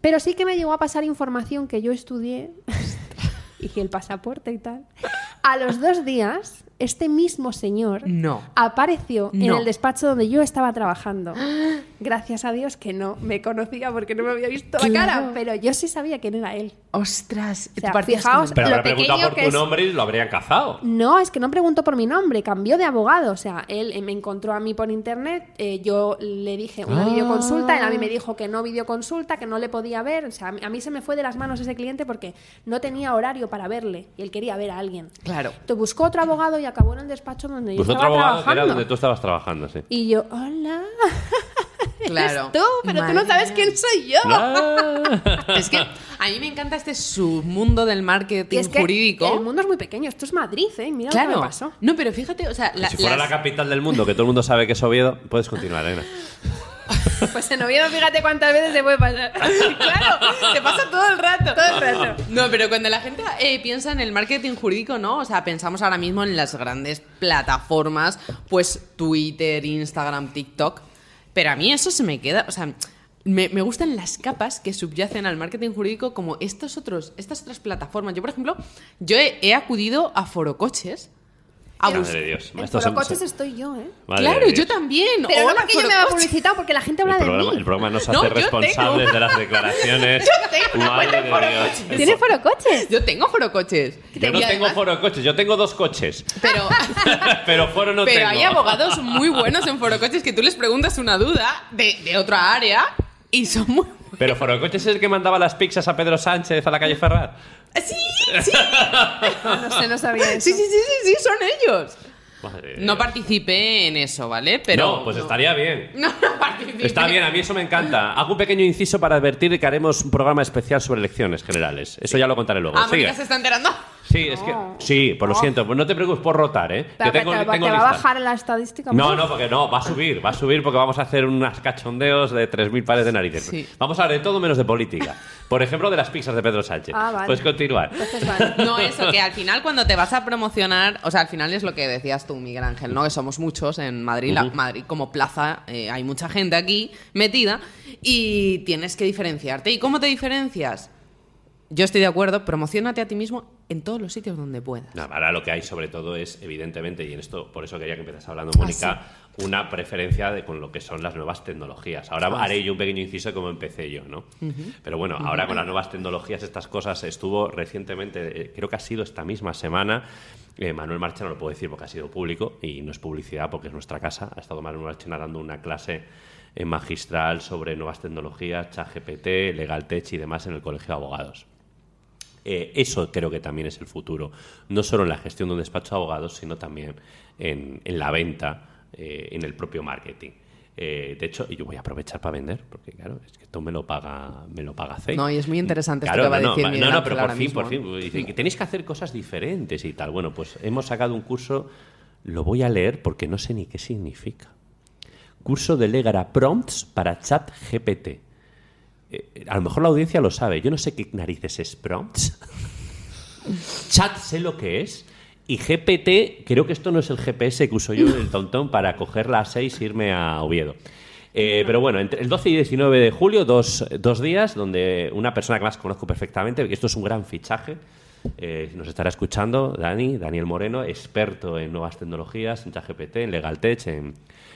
Pero sí que me llegó a pasar información que yo estudié y el pasaporte y tal. A los dos días, este mismo señor No. apareció en el despacho donde yo estaba trabajando. Gracias a Dios que no me conocía porque no me había visto la Claro. cara, pero yo sí sabía quién era él. Ostras. O sea, te fijaos- Pero Lo habrá preguntado pequeño por que tu es- nombre y lo habrían cazado. No, es que no preguntó por mi nombre, cambió de abogado. O sea, él eh, me encontró a mí por internet, eh, yo le dije una Ah. videoconsulta, él a mí me dijo que no videoconsulta, que no le podía ver. O sea, a mí- se me fue de las manos ese cliente porque no tenía horario para verle y él quería ver a alguien. Claro. Entonces buscó otro abogado y acabó en el despacho donde yo Pues otro estaba abogado que era trabajando. donde tú estabas trabajando, sí. Y yo, hola. Claro. Eres tú, pero tú no Madre sabes quién soy yo. Ah. Es que a mí me encanta este submundo del marketing es que jurídico. el mundo es muy pequeño. Esto es Madrid, ¿eh? Mira lo que Claro. me pasó. No, pero fíjate, o sea, la- si fuera las- la capital del mundo, que todo el mundo sabe que es Oviedo, puedes continuar, Elena. Pues en Oviedo, fíjate cuántas veces se puede pasar. claro, te pasa todo el rato. Todo el rato. No, pero cuando la gente eh, piensa en el marketing jurídico, ¿no? O sea, pensamos ahora mismo en las grandes plataformas, pues Twitter, Instagram, TikTok. Pero a mí eso se me queda, o sea, me, me gustan las capas que subyacen al marketing jurídico como estos otros, estas otras plataformas. Yo, por ejemplo, yo he, he acudido a Forocoches. A Madre de Dios. En Estos son- Forocoches estoy yo, ¿eh? Madre Claro, de yo también. Pero Hola, no porque yo me haya Forocoches. publicitado, porque la gente El habla de programa, mí. el programa nos No, hace yo tengo. responsables de las declaraciones. Madre de Dios. ¿Tienes Forocoches? Yo tengo Forocoches. Yo no Y tengo además- foro coches, yo tengo dos coches. Pero, Pero foro no pero tengo. hay abogados muy buenos en Forocoches que tú les preguntas una duda de, de otra área y son muy Pero foro coches es el que mandaba las pizzas a Pedro Sánchez a la calle Ferrar. Sí, sí, No sé, no sabía eso. sí, sí, sí, sí, sí, son ellos. Madre No participé en eso, ¿vale? Pero no, pues estaría bien. No, no participé. Está bien, a mí eso me encanta. Hago un pequeño inciso para advertir que haremos un programa especial sobre elecciones generales. Eso ya lo contaré luego. Ah, Sigue. Se está enterando. Sí, es que. Sí, por lo siento. Pues no te preocupes por rotar, ¿eh? Pero Que tengo, que te, tengo te va a bajar la estadística. No, ¿no? no, porque no, va a subir, va a subir porque vamos a hacer unos cachondeos de 3.000 pares de narices. Sí. Vamos a hablar de todo menos de política. Por ejemplo, de las pizzas de Pedro Sánchez. Ah, vale. Puedes continuar. Entonces, vale. No, eso, que al final cuando te vas a promocionar, o sea, al final es lo que decías tú, Miguel Ángel, ¿no? Que somos muchos en Madrid, la- Madrid como plaza, eh, hay mucha gente aquí metida y tienes que diferenciarte. ¿Y cómo te diferencias? Yo estoy de acuerdo, promocionate a ti mismo en todos los sitios donde puedas. No, ahora lo que hay sobre todo es, evidentemente, y en esto, por eso quería que empieces hablando, Ah, Mónica, una preferencia de con lo que son las nuevas tecnologías. Ahora Ah, haré yo un pequeño inciso de cómo empecé yo, ¿no? Pero bueno, ahora con las nuevas tecnologías, estas cosas, estuvo recientemente, eh, creo que ha sido esta misma semana, eh, Manuel Marchena, no lo puedo decir porque ha sido público y no es publicidad porque es nuestra casa, ha estado Manuel Marchena dando una clase eh, magistral sobre nuevas tecnologías, ChatGPT, LegalTech y demás en el Colegio de Abogados. Eh, eso creo que también es el futuro, no solo en la gestión de un despacho de abogados, sino también en, en la venta, eh, en el propio marketing. Eh, de hecho, y yo voy a aprovechar para vender, porque claro, es que esto me lo paga, me lo paga CEI. No, y es muy interesante esto Claro, que va a no, decir no, Miguel no, no, pero por fin, mismo, por fin. Dice que tenéis que hacer cosas diferentes y tal. Bueno, pues hemos sacado un curso, lo voy a leer porque no sé ni qué significa. Curso de Legara Prompts para Chat GPT. Eh, a lo mejor la audiencia lo sabe. Yo no sé qué narices es prompts. Chat sé lo que es. Y GPT, creo que esto no es el GPS que uso yo, el tontón, para coger la 6 e irme a Oviedo. Eh, pero bueno, entre el 12 y 19 de julio, dos, dos días, donde una persona que más conozco perfectamente, que esto es un gran fichaje, eh, nos estará escuchando, Dani, Daniel Moreno, experto en nuevas tecnologías, en ChatGPT, en LegalTech, en,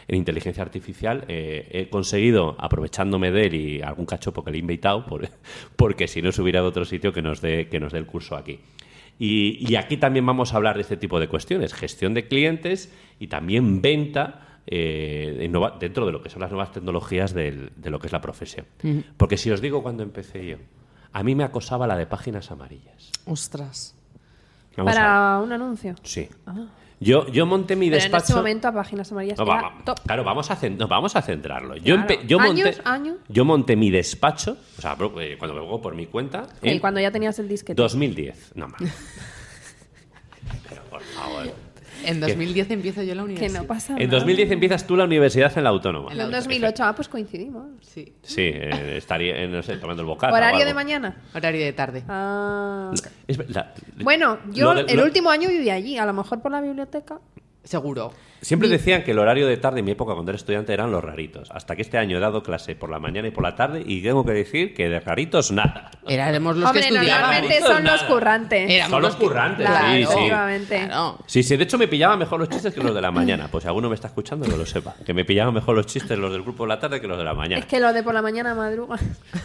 en inteligencia artificial. Eh, he conseguido, aprovechándome de él y algún cachopo que le he invitado, por- porque si no se hubiera de otro sitio que nos dé, que nos dé el curso aquí. Y, y aquí también vamos a hablar de este tipo de cuestiones, gestión de clientes y también venta eh, dentro de lo que son las nuevas tecnologías del- de lo que es la profesión. Porque si os digo cuando empecé yo, a mí me acosaba la de páginas amarillas. Ostras. Vamos Para un anuncio. Sí. Yo, yo monté mi Pero en despacho... este momento a páginas amarillas No, era va- top. Claro, vamos a, cen- no, vamos a centrarlo. Yo, Claro. empe- yo, monté, ¿Años? ¿Años? yo monté mi despacho, o sea, bro, eh, cuando me pongo por mi cuenta, Y en cuando ya tenías el disquete. 2010. No más. Pero por favor. En 2010 empiezo yo la Que universidad. no pasa En nada. 2010 empiezas tú la universidad en la autónoma. En 2008, ah, pues coincidimos. Sí. Sí, eh, estaría, eh, no sé, tomando el bocata. o ¿Horario de mañana? Horario de tarde. Ah. Es verdad. Bueno, yo Lo de- el lo- último año viví allí, a lo mejor por la biblioteca. Seguro. Siempre decían que el horario de tarde en mi época cuando era estudiante eran los raritos. Hasta que este año he dado clase por la mañana y por la tarde y tengo que decir que de raritos nada. Éramos los Hombre, que estudiábamos. normalmente son los currantes. Éramos Son los los que- currantes, Claro, sí, sí. efectivamente. Claro. Sí, sí, de hecho me pillaban mejor los chistes que los de la mañana. Pues si alguno me está escuchando, que lo sepa. Que me pillaban mejor los chistes los del grupo de la tarde que los de la mañana. Es que lo de por la mañana madruga.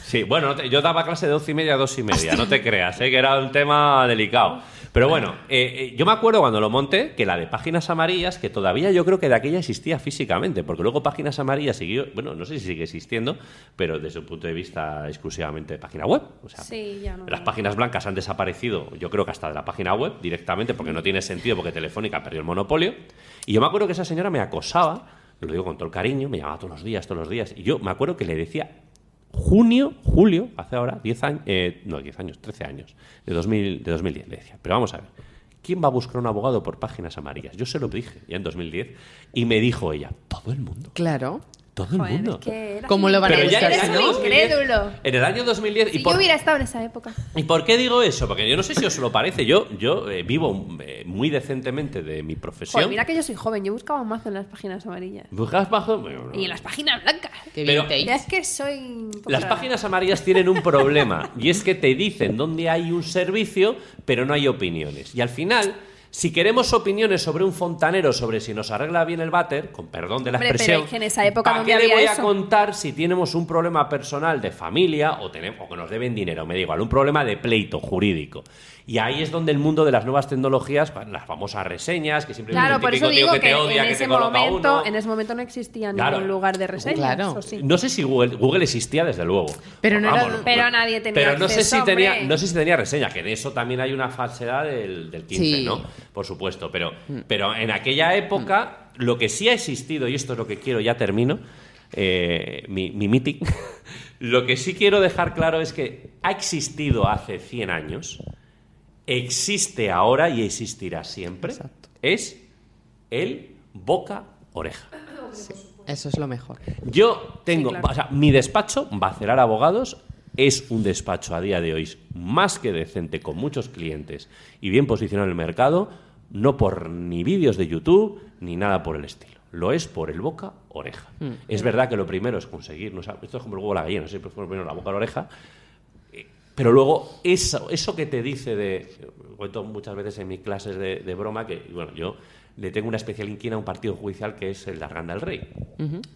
Sí, bueno, no te- yo daba clase de doce y media a dos y media, no te creas, ¿eh? que era un tema delicado. Pero bueno, eh, eh, yo me acuerdo cuando lo monté que la de páginas amarillas, que todavía yo creo que de aquella existía físicamente, porque luego páginas amarillas siguió, bueno, no sé si sigue existiendo, pero desde un punto de vista exclusivamente de página web. O sea, Sí, ya no. las páginas blancas han desaparecido, yo creo que hasta de la página web directamente, porque no tiene sentido, porque Telefónica perdió el monopolio. Y yo me acuerdo que esa señora me acosaba, lo digo con todo el cariño, me llamaba todos los días, todos los días. Y yo me acuerdo que le decía junio, julio, hace ahora 10 años, eh, no, 10 años, 13 años, de, 2000, de 2010, le decía. Pero vamos a ver, ¿quién va a buscar un abogado por páginas amarillas? Yo se lo dije ya en 2010 y me dijo ella, todo el mundo, Claro. Todo el mundo. es que era- ¿Cómo lo van a Pero ya buscar en el si Eres año no? un 2010 incrédulo. En el año 2010 Si y yo por, hubiera estado en esa época. ¿Y por qué digo eso? Porque yo no sé si os lo parece. Yo, yo eh, vivo eh, muy decentemente de mi profesión. Joder, mira que yo soy joven, yo buscaba más en las páginas amarillas. Buscas bajo. bueno, no. Y en las páginas blancas. Qué Pero-. Ya es que soy. un Las rara. páginas amarillas tienen un problema y es que te dicen dónde hay un servicio, pero no hay opiniones. Y al final, si queremos opiniones sobre un fontanero, sobre si nos arregla bien el váter, con perdón de la Hombre, pero expresión, es que en esa época ¿para ¿dónde qué le voy a contar si tenemos un problema personal de familia o, tenemos, o que nos deben dinero? Me da igual, un problema de pleito jurídico. Y ahí es donde el mundo de las nuevas tecnologías, pues, las famosas reseñas, que siempre Claro, viene el por típico eso tío digo que que, te odia, en, que ese te coloca momento, uno. en ese momento no existía Claro. ningún lugar de reseñas. Claro. eso sí. No sé si Google, Google existía desde luego. Pero no era- Pero nadie tenía Pero no sé si tenía, no sé si tenía reseña, que en eso también hay una falsedad del, del 15, Sí. ¿no? Por supuesto, pero, pero en aquella época lo que sí ha existido, y esto es lo que quiero, ya termino, eh, mi, mi meeting, lo que sí quiero dejar claro es que ha existido hace 100 años, existe ahora y existirá siempre, es el boca-oreja. Eso es lo mejor. Yo tengo, Sí, claro. o sea, mi despacho, Bacelar Abogados, es un despacho a día de hoy más que decente, con muchos clientes y bien posicionado en el mercado, no por ni vídeos de YouTube ni nada por el estilo. Lo es por el boca oreja. Es verdad que lo primero es conseguir, no sé, esto es como el huevo a la gallina, siempre fue primero la boca a la oreja, pero luego eso, eso que te dice de, cuento muchas veces en mis clases de, de broma que, bueno, yo le tengo una especial inquina a un partido judicial que es el de Arganda del Rey.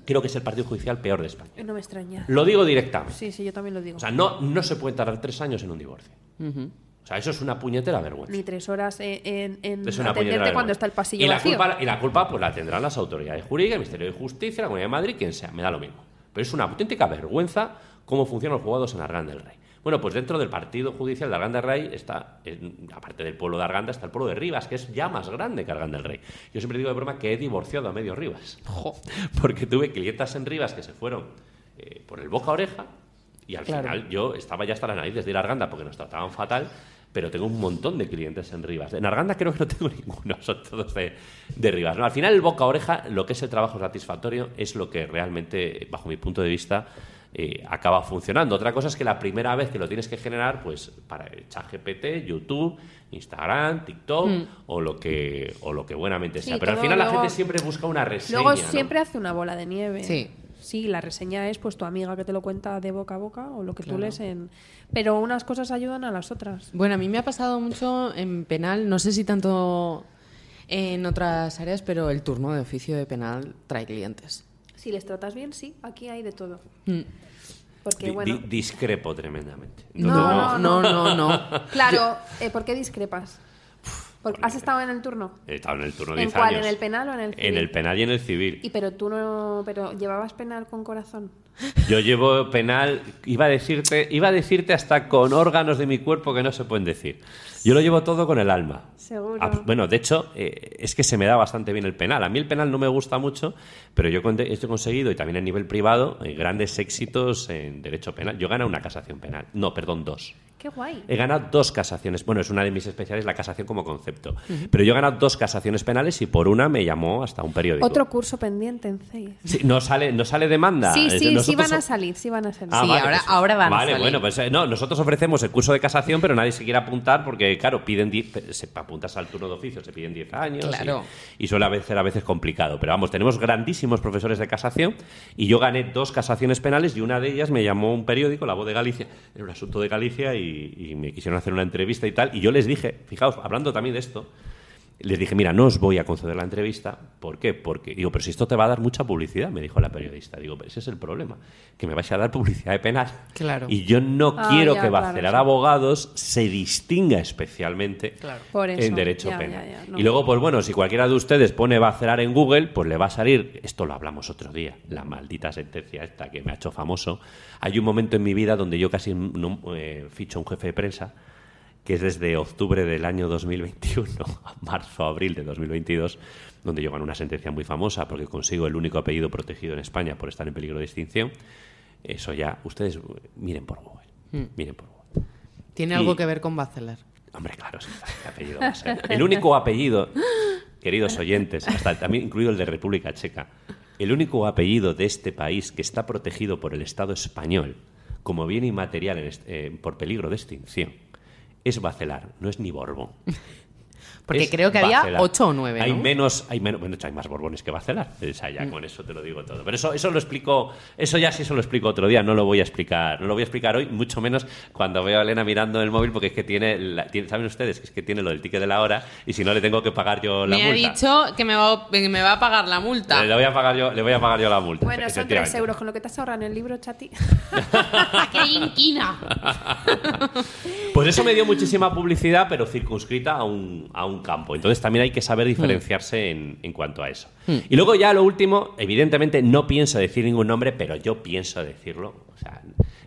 Creo que es el partido judicial peor de España. No me extraña. Lo digo directamente. Sí, sí, yo también lo digo. O sea, no, no se puede tardar tres años en un divorcio. O sea, eso es una puñetera vergüenza. Ni tres horas en, Es una puñetera atenderte vergüenza. cuando está el pasillo y la vacío. Culpa, y la culpa pues la tendrán las autoridades jurídicas, el Ministerio de Justicia, la Comunidad de Madrid, quien sea, me da lo mismo. Pero es una auténtica vergüenza cómo funcionan los jugados en Arganda del Rey. Bueno, pues dentro del partido judicial de Arganda del Rey está, en- aparte del pueblo de Arganda, está el pueblo de Rivas, que es ya más grande que Arganda del Rey. Yo siempre digo de broma que he divorciado a medio Rivas. Porque tuve clientas en Rivas que se fueron eh, por el boca a oreja y al Claro. final yo estaba ya hasta la nariz de ir a Arganda porque nos trataban fatal, pero tengo un montón de clientes en Rivas. En Arganda creo que no tengo ninguno, son todos de, de Rivas. ¿no? Al final el boca a oreja, lo que es el trabajo satisfactorio, es lo que realmente, bajo mi punto de vista, eh, acaba funcionando. Otra cosa es que la primera vez que lo tienes que generar, pues para el chat GPT, YouTube, Instagram, TikTok o lo que o lo que buenamente sea. Sí, Pero al final la gente siempre busca una reseña. Luego ¿no? siempre hace una bola de nieve. Sí. Sí, la reseña es pues tu amiga que te lo cuenta de boca a boca o lo que tú Claro. lees en... Pero unas cosas ayudan a las otras. Bueno, a mí me ha pasado mucho en penal, no sé si tanto en otras áreas, pero el turno de oficio de penal trae clientes. Si les tratas bien, sí, aquí hay de todo. Mm. Porque Di- bueno... di- discrepo tremendamente. No, no, no, no. Claro, eh, ¿por qué discrepas? Porque ¿Has estado en el turno? He estado en el turno ¿En 10 cuál? años. ¿En el penal o en el civil? En el penal y en el civil. Y pero tú no... Pero ¿llevabas penal con corazón? Yo llevo penal, iba a decirte, iba a decirte hasta con órganos de mi cuerpo que no se pueden decir. Yo lo llevo todo con el alma. Seguro. Ah, bueno, de hecho, eh, es que se me da bastante bien el penal. A mí el penal no me gusta mucho, pero yo he conseguido, y también a nivel privado, eh, grandes éxitos en derecho penal. Yo he ganado una casación penal. No, perdón, dos. Qué guay. He ganado dos casaciones. Bueno, es una de mis especiales, la casación como concepto. Pero yo he ganado dos casaciones penales y por una me llamó hasta un periódico. Otro curso pendiente en CEIS. Sí, no sale, no sale demanda. Sí, sí, decir, sí nosotros van a salir, sí van a salir. Sí, ahora- ahora van a Vale, salir. bueno, pues eh, no, nosotros ofrecemos el curso de casación, pero nadie se quiere apuntar porque, claro, piden 10, se apuntas al turno de oficio, se piden 10 años. Y, suele a veces, a veces complicado. Pero vamos, tenemos grandísimos profesores de casación y yo gané dos casaciones penales y una de ellas me llamó un periódico, La Voz de Galicia, era un asunto de Galicia y, y me quisieron hacer una entrevista y tal. Y yo les dije, fijaos, hablando también de esto, les dije, mira, no os voy a conceder la entrevista. ¿Por qué? Porque, digo, pero si esto te va a dar mucha publicidad, me dijo la periodista. Digo, pero ese es el problema, que me vais a dar publicidad de penal. Claro. Y yo no Ah, quiero ya, que claro, Bacelar sí. Abogados se distinga especialmente Claro. Por eso, en derecho ya, penal. ya, ya, no. Y luego, pues bueno, si cualquiera de ustedes pone Bacelar en Google, pues le va a salir, esto lo hablamos otro día, la maldita sentencia esta que me ha hecho famoso. Hay un momento en mi vida donde yo casi no, eh, ficho a un jefe de prensa que es desde octubre del año 2021 a marzo, abril de 2022, donde yo gano una sentencia muy famosa porque consigo el único apellido protegido en España por estar en peligro de extinción. Eso ya, ustedes miren por Google. Miren por Google. Tiene Y- algo que ver con Bacelar. Hombre, claro, sí, ¿qué apellido va a ser? El único apellido, queridos oyentes, hasta también incluido el de República Checa, el único apellido de este país que está protegido por el Estado español como bien inmaterial en est- eh, por peligro de extinción es Bacelar, no es ni Borbón. Porque Es creo que había Bacelar. ocho o nueve, Hay ¿no? menos, hay menos, bueno, hay más Borbones que Bacelar. O sea, ya con eso te lo digo todo. Pero eso, eso lo explico, eso ya sí se lo explico otro día. No lo voy a explicar, no lo voy a explicar hoy, mucho menos cuando veo a Elena mirando el móvil, porque es que tiene, la- tiene- saben ustedes que es que tiene lo del ticket de la hora y si no le tengo que pagar yo la Me ha multa. dicho que me va, que me va a pagar la multa. Le, le voy a pagar yo, le voy a pagar yo la multa. Bueno, son efectivamente. 3 euros con lo que te has ahorrado en el libro, chati. ¡Qué inquina! Pues eso me dio muchísima publicidad, pero circunscrita a un, a un campo. Entonces también hay que saber diferenciarse en, en cuanto a eso. Y luego ya lo último, evidentemente no pienso decir ningún nombre, pero yo pienso decirlo. O sea,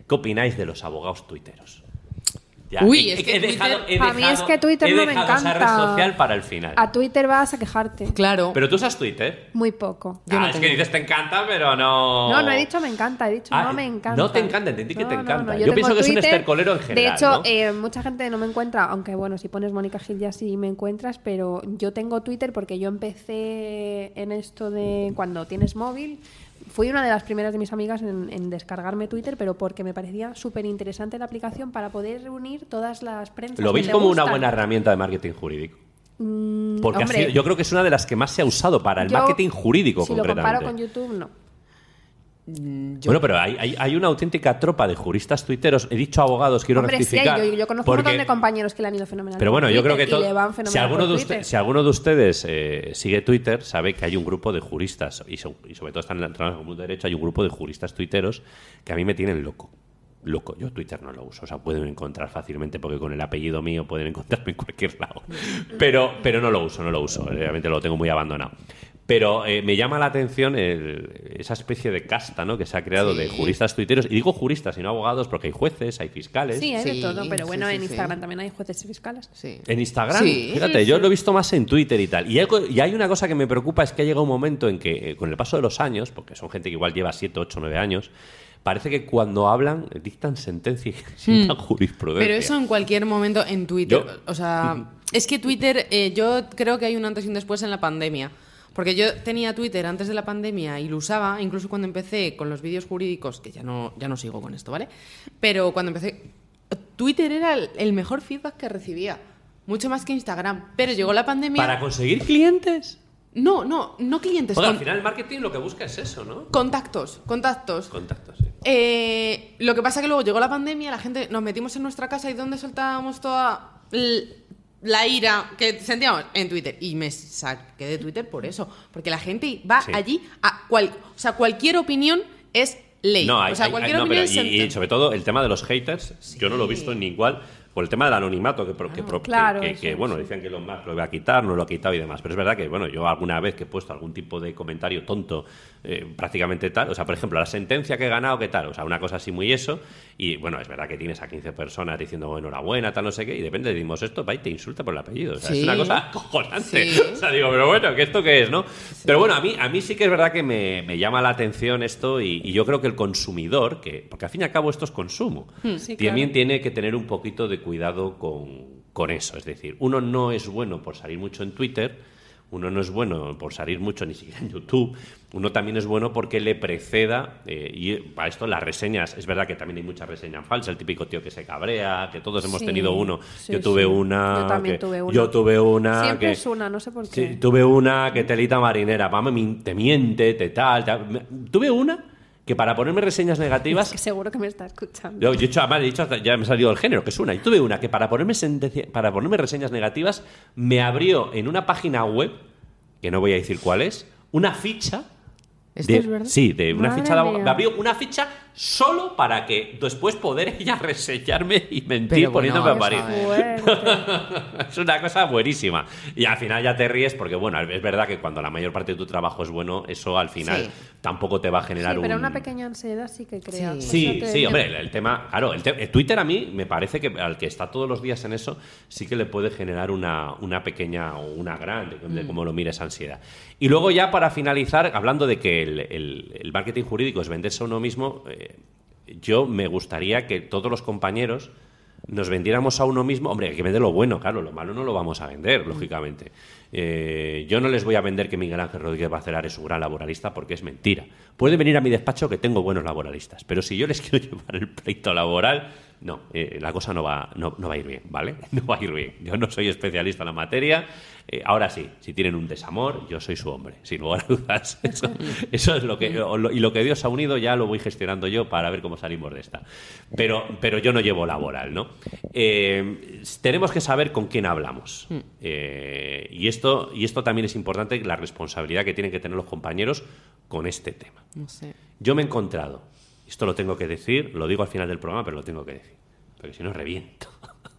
¿qué opináis de los abogados tuiteros? Ya, Uy, es que dejado, Twitter- he A mí es dejado- que Twitter he no me dejado esa red encanta. social para el final. A Twitter vas a quejarte. Claro. Pero tú usas Twitter. Muy poco. Yo ah, no es tengo. que dices te encanta, pero no. No, no he dicho me encanta, he dicho Ah, no me encanta. no te encanta, entendí que te encanta. Yo pienso que es un estercolero en general, De hecho, ¿no? eh, mucha gente no me encuentra, aunque bueno, si pones Mónica Gil ya sí me encuentras, pero yo tengo Twitter porque yo empecé en esto de cuando tienes móvil. Fui una de las primeras de mis amigas en, en descargarme Twitter, pero porque me parecía súper interesante la aplicación para poder reunir todas las prensas. ¿Lo que veis me como una buena herramienta de marketing jurídico? Mm, Porque ha hombre, sido- yo creo que es una de las que más se ha usado para el yo, marketing jurídico, Si lo concretamente. comparo con YouTube, no. Mm, yo- Bueno, pero hay, hay- hay una auténtica tropa de juristas tuiteros. He dicho abogados, quiero Hombre, sí, rectificar. yo, yo conozco un porque- montón de compañeros que le han ido fenomenal. Pero bueno, yo creo Twitter que y todo. le van Si fenomenal alguno, de Twitter. usted- si alguno de ustedes eh, sigue Twitter, sabe que hay un grupo de juristas, y, so- y sobre todo están en el mundo de derecho, hay un grupo de juristas tuiteros que a mí me tienen loco. Loco, yo Twitter no lo uso, o sea, pueden encontrar fácilmente porque con el apellido mío pueden encontrarme en cualquier lado. Pero, pero no lo uso, no lo uso, realmente lo tengo muy abandonado. Pero eh, me llama la atención el- esa especie de casta ¿no? que se ha creado de juristas tuiteros. Y digo juristas y no abogados porque hay jueces, hay fiscales. Sí, hay Sí, de todo, pero bueno, sí, en sí. Instagram también hay jueces y fiscales. Sí. En Instagram, Sí. fíjate, yo lo he visto más en Twitter y tal. Y, algo- y hay una cosa que me preocupa, es que ha llegado un momento en que, eh, con el paso de los años, porque son gente que igual lleva 7, 8, 9 años, parece que cuando hablan dictan sentencia y sientan jurisprudencia. Pero eso en cualquier momento en Twitter. Yo- O sea, es que Twitter, eh, yo creo que hay un antes y un después en la pandemia. Porque yo tenía Twitter antes de la pandemia y lo usaba, incluso cuando empecé con los vídeos jurídicos, que ya no, ya no sigo con esto, ¿vale? Pero cuando empecé, Twitter era el, el mejor feedback que recibía. Mucho más que Instagram. Pero llegó la pandemia. ¿Para conseguir clientes? No, no, no clientes, al con- final el marketing lo que busca es eso, ¿no? contactos, contactos. Contactos, sí. Eh, lo que pasa que luego llegó la pandemia, la gente nos metimos en nuestra casa y ¿dónde soltábamos toda la ira que sentíamos? En Twitter. Y me saqué de Twitter por eso. Porque la gente va Sí. allí a cual, o sea, cualquier opinión es ley. No, hay, o sea, hay- cualquier hay- no, opinión pero es y, y sobre todo el tema de los haters, yo no lo he visto en igual. Por el tema del anonimato, que, pro- que, claro, que- bueno, decían que Elon Musk lo iba a quitar, no lo ha quitado y demás. Pero es verdad que, bueno, yo alguna vez que he puesto algún tipo de comentario tonto, eh, prácticamente tal, o sea, por ejemplo, la sentencia que he ganado, ¿qué tal? O sea, una cosa así muy eso. Y bueno, es verdad que tienes a 15 personas diciendo "Oh, enhorabuena, tal, no sé qué, y de repente decimos esto, va y te insulta por el apellido. O sea, es una cosa acojonante. Sí. O sea, digo, pero bueno, ¿qué esto qué es, no? Pero bueno, a mí, a mí sí que es verdad que me, me llama la atención esto y, y yo creo que el consumidor, que porque al fin y al cabo esto es consumo, Sí, también claro. tiene que tener un poquito de cuidado con, con eso. Es decir, uno no es bueno por salir mucho en Twitter, uno no es bueno por salir mucho ni siquiera en YouTube, uno también es bueno porque le preceda, eh, y para esto las reseñas, es verdad que también hay muchas reseñas falsas, el típico tío que se cabrea, que todos hemos Sí, tenido uno. sí, yo tuve sí. una... Yo también que- tuve una. Yo tuve una Siempre que... es una, no sé por qué. tuve una que telita marinera, te miente, te tal. Me- Tuve una que para ponerme reseñas negativas Que seguro que me está escuchando. yo, yo he dicho, además, he dicho hasta- ya me ha salido el género, que es una. Y tuve una que para ponerme, sentencia- para ponerme reseñas negativas me abrió en una página web, que no voy a decir cuál es, una ficha. ¿Esto de- es verdad? Sí, de una Madre ficha de abogado. Me abrió una ficha solo para que después poder ella reseñarme y mentir Pero bueno, poniéndome a parir. es una cosa buenísima. Y al final ya te ríes porque, bueno, es verdad que cuando la mayor parte de tu trabajo es bueno, eso al final Sí. tampoco te va a generar Sí, pero un... una pequeña ansiedad sí que crea. Sí. Sí, te hombre, el, el tema, claro, el, te- el Twitter a mí me parece que al que está todos los días en eso, sí que le puede generar una, una pequeña o una gran, de, de cómo lo mires, ansiedad. Y luego ya para finalizar, hablando de que el, el- el marketing jurídico es venderse a uno mismo, eh, yo me gustaría que todos los compañeros nos vendiéramos a uno mismo. Hombre, hay que vender lo bueno, claro, lo malo no lo vamos a vender, lógicamente. Eh, yo no les voy a vender que Miguel Ángel Rodríguez Bacelar es un gran laboralista porque es mentira. Puede venir a mi despacho que tengo buenos laboralistas, pero si yo les quiero llevar el pleito laboral, no, eh, la cosa no va, no, no va a ir bien, ¿vale? No va a ir bien. Yo no soy especialista en la materia. Eh, ahora sí, si tienen un desamor, yo soy su hombre, sin lugar a dudas. Eso, eso es lo que. lo- y lo que Dios ha unido ya lo voy gestionando yo para ver cómo salimos de esta. Pero, pero yo no llevo laboral, ¿no? Eh, tenemos que saber con quién hablamos. Eh, y, esto, y esto también es importante, la responsabilidad que tienen que tener los compañeros con este tema. No sé. Yo me he encontrado, esto lo tengo que decir, lo digo al final del programa, pero lo tengo que decir, porque si no reviento.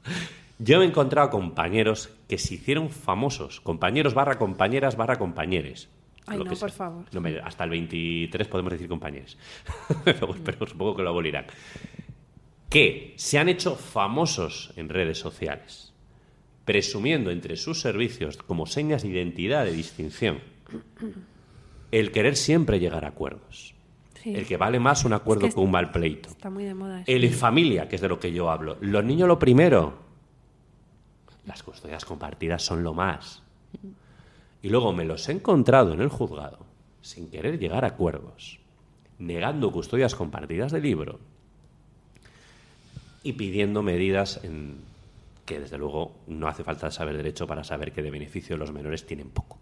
Yo me he encontrado compañeros que se hicieron famosos, compañeros barra compañeras barra compañeres. Ay, no, por sea. favor. No me- hasta el 23 podemos decir compañeros. pero, pero supongo que lo abolirán. Que se han hecho famosos en redes sociales, presumiendo entre sus servicios como señas de identidad, de distinción, el querer siempre llegar a acuerdos. Sí. El que vale más un acuerdo Es que que un mal pleito. Está muy de moda eso. El familia, que es de lo que yo hablo. Los niños lo primero. Las custodias compartidas son lo más. Y luego me los he encontrado en el juzgado, sin querer llegar a acuerdos, negando custodias compartidas de libro y pidiendo medidas en que desde luego no hace falta saber derecho para saber que de beneficio los menores tienen poco.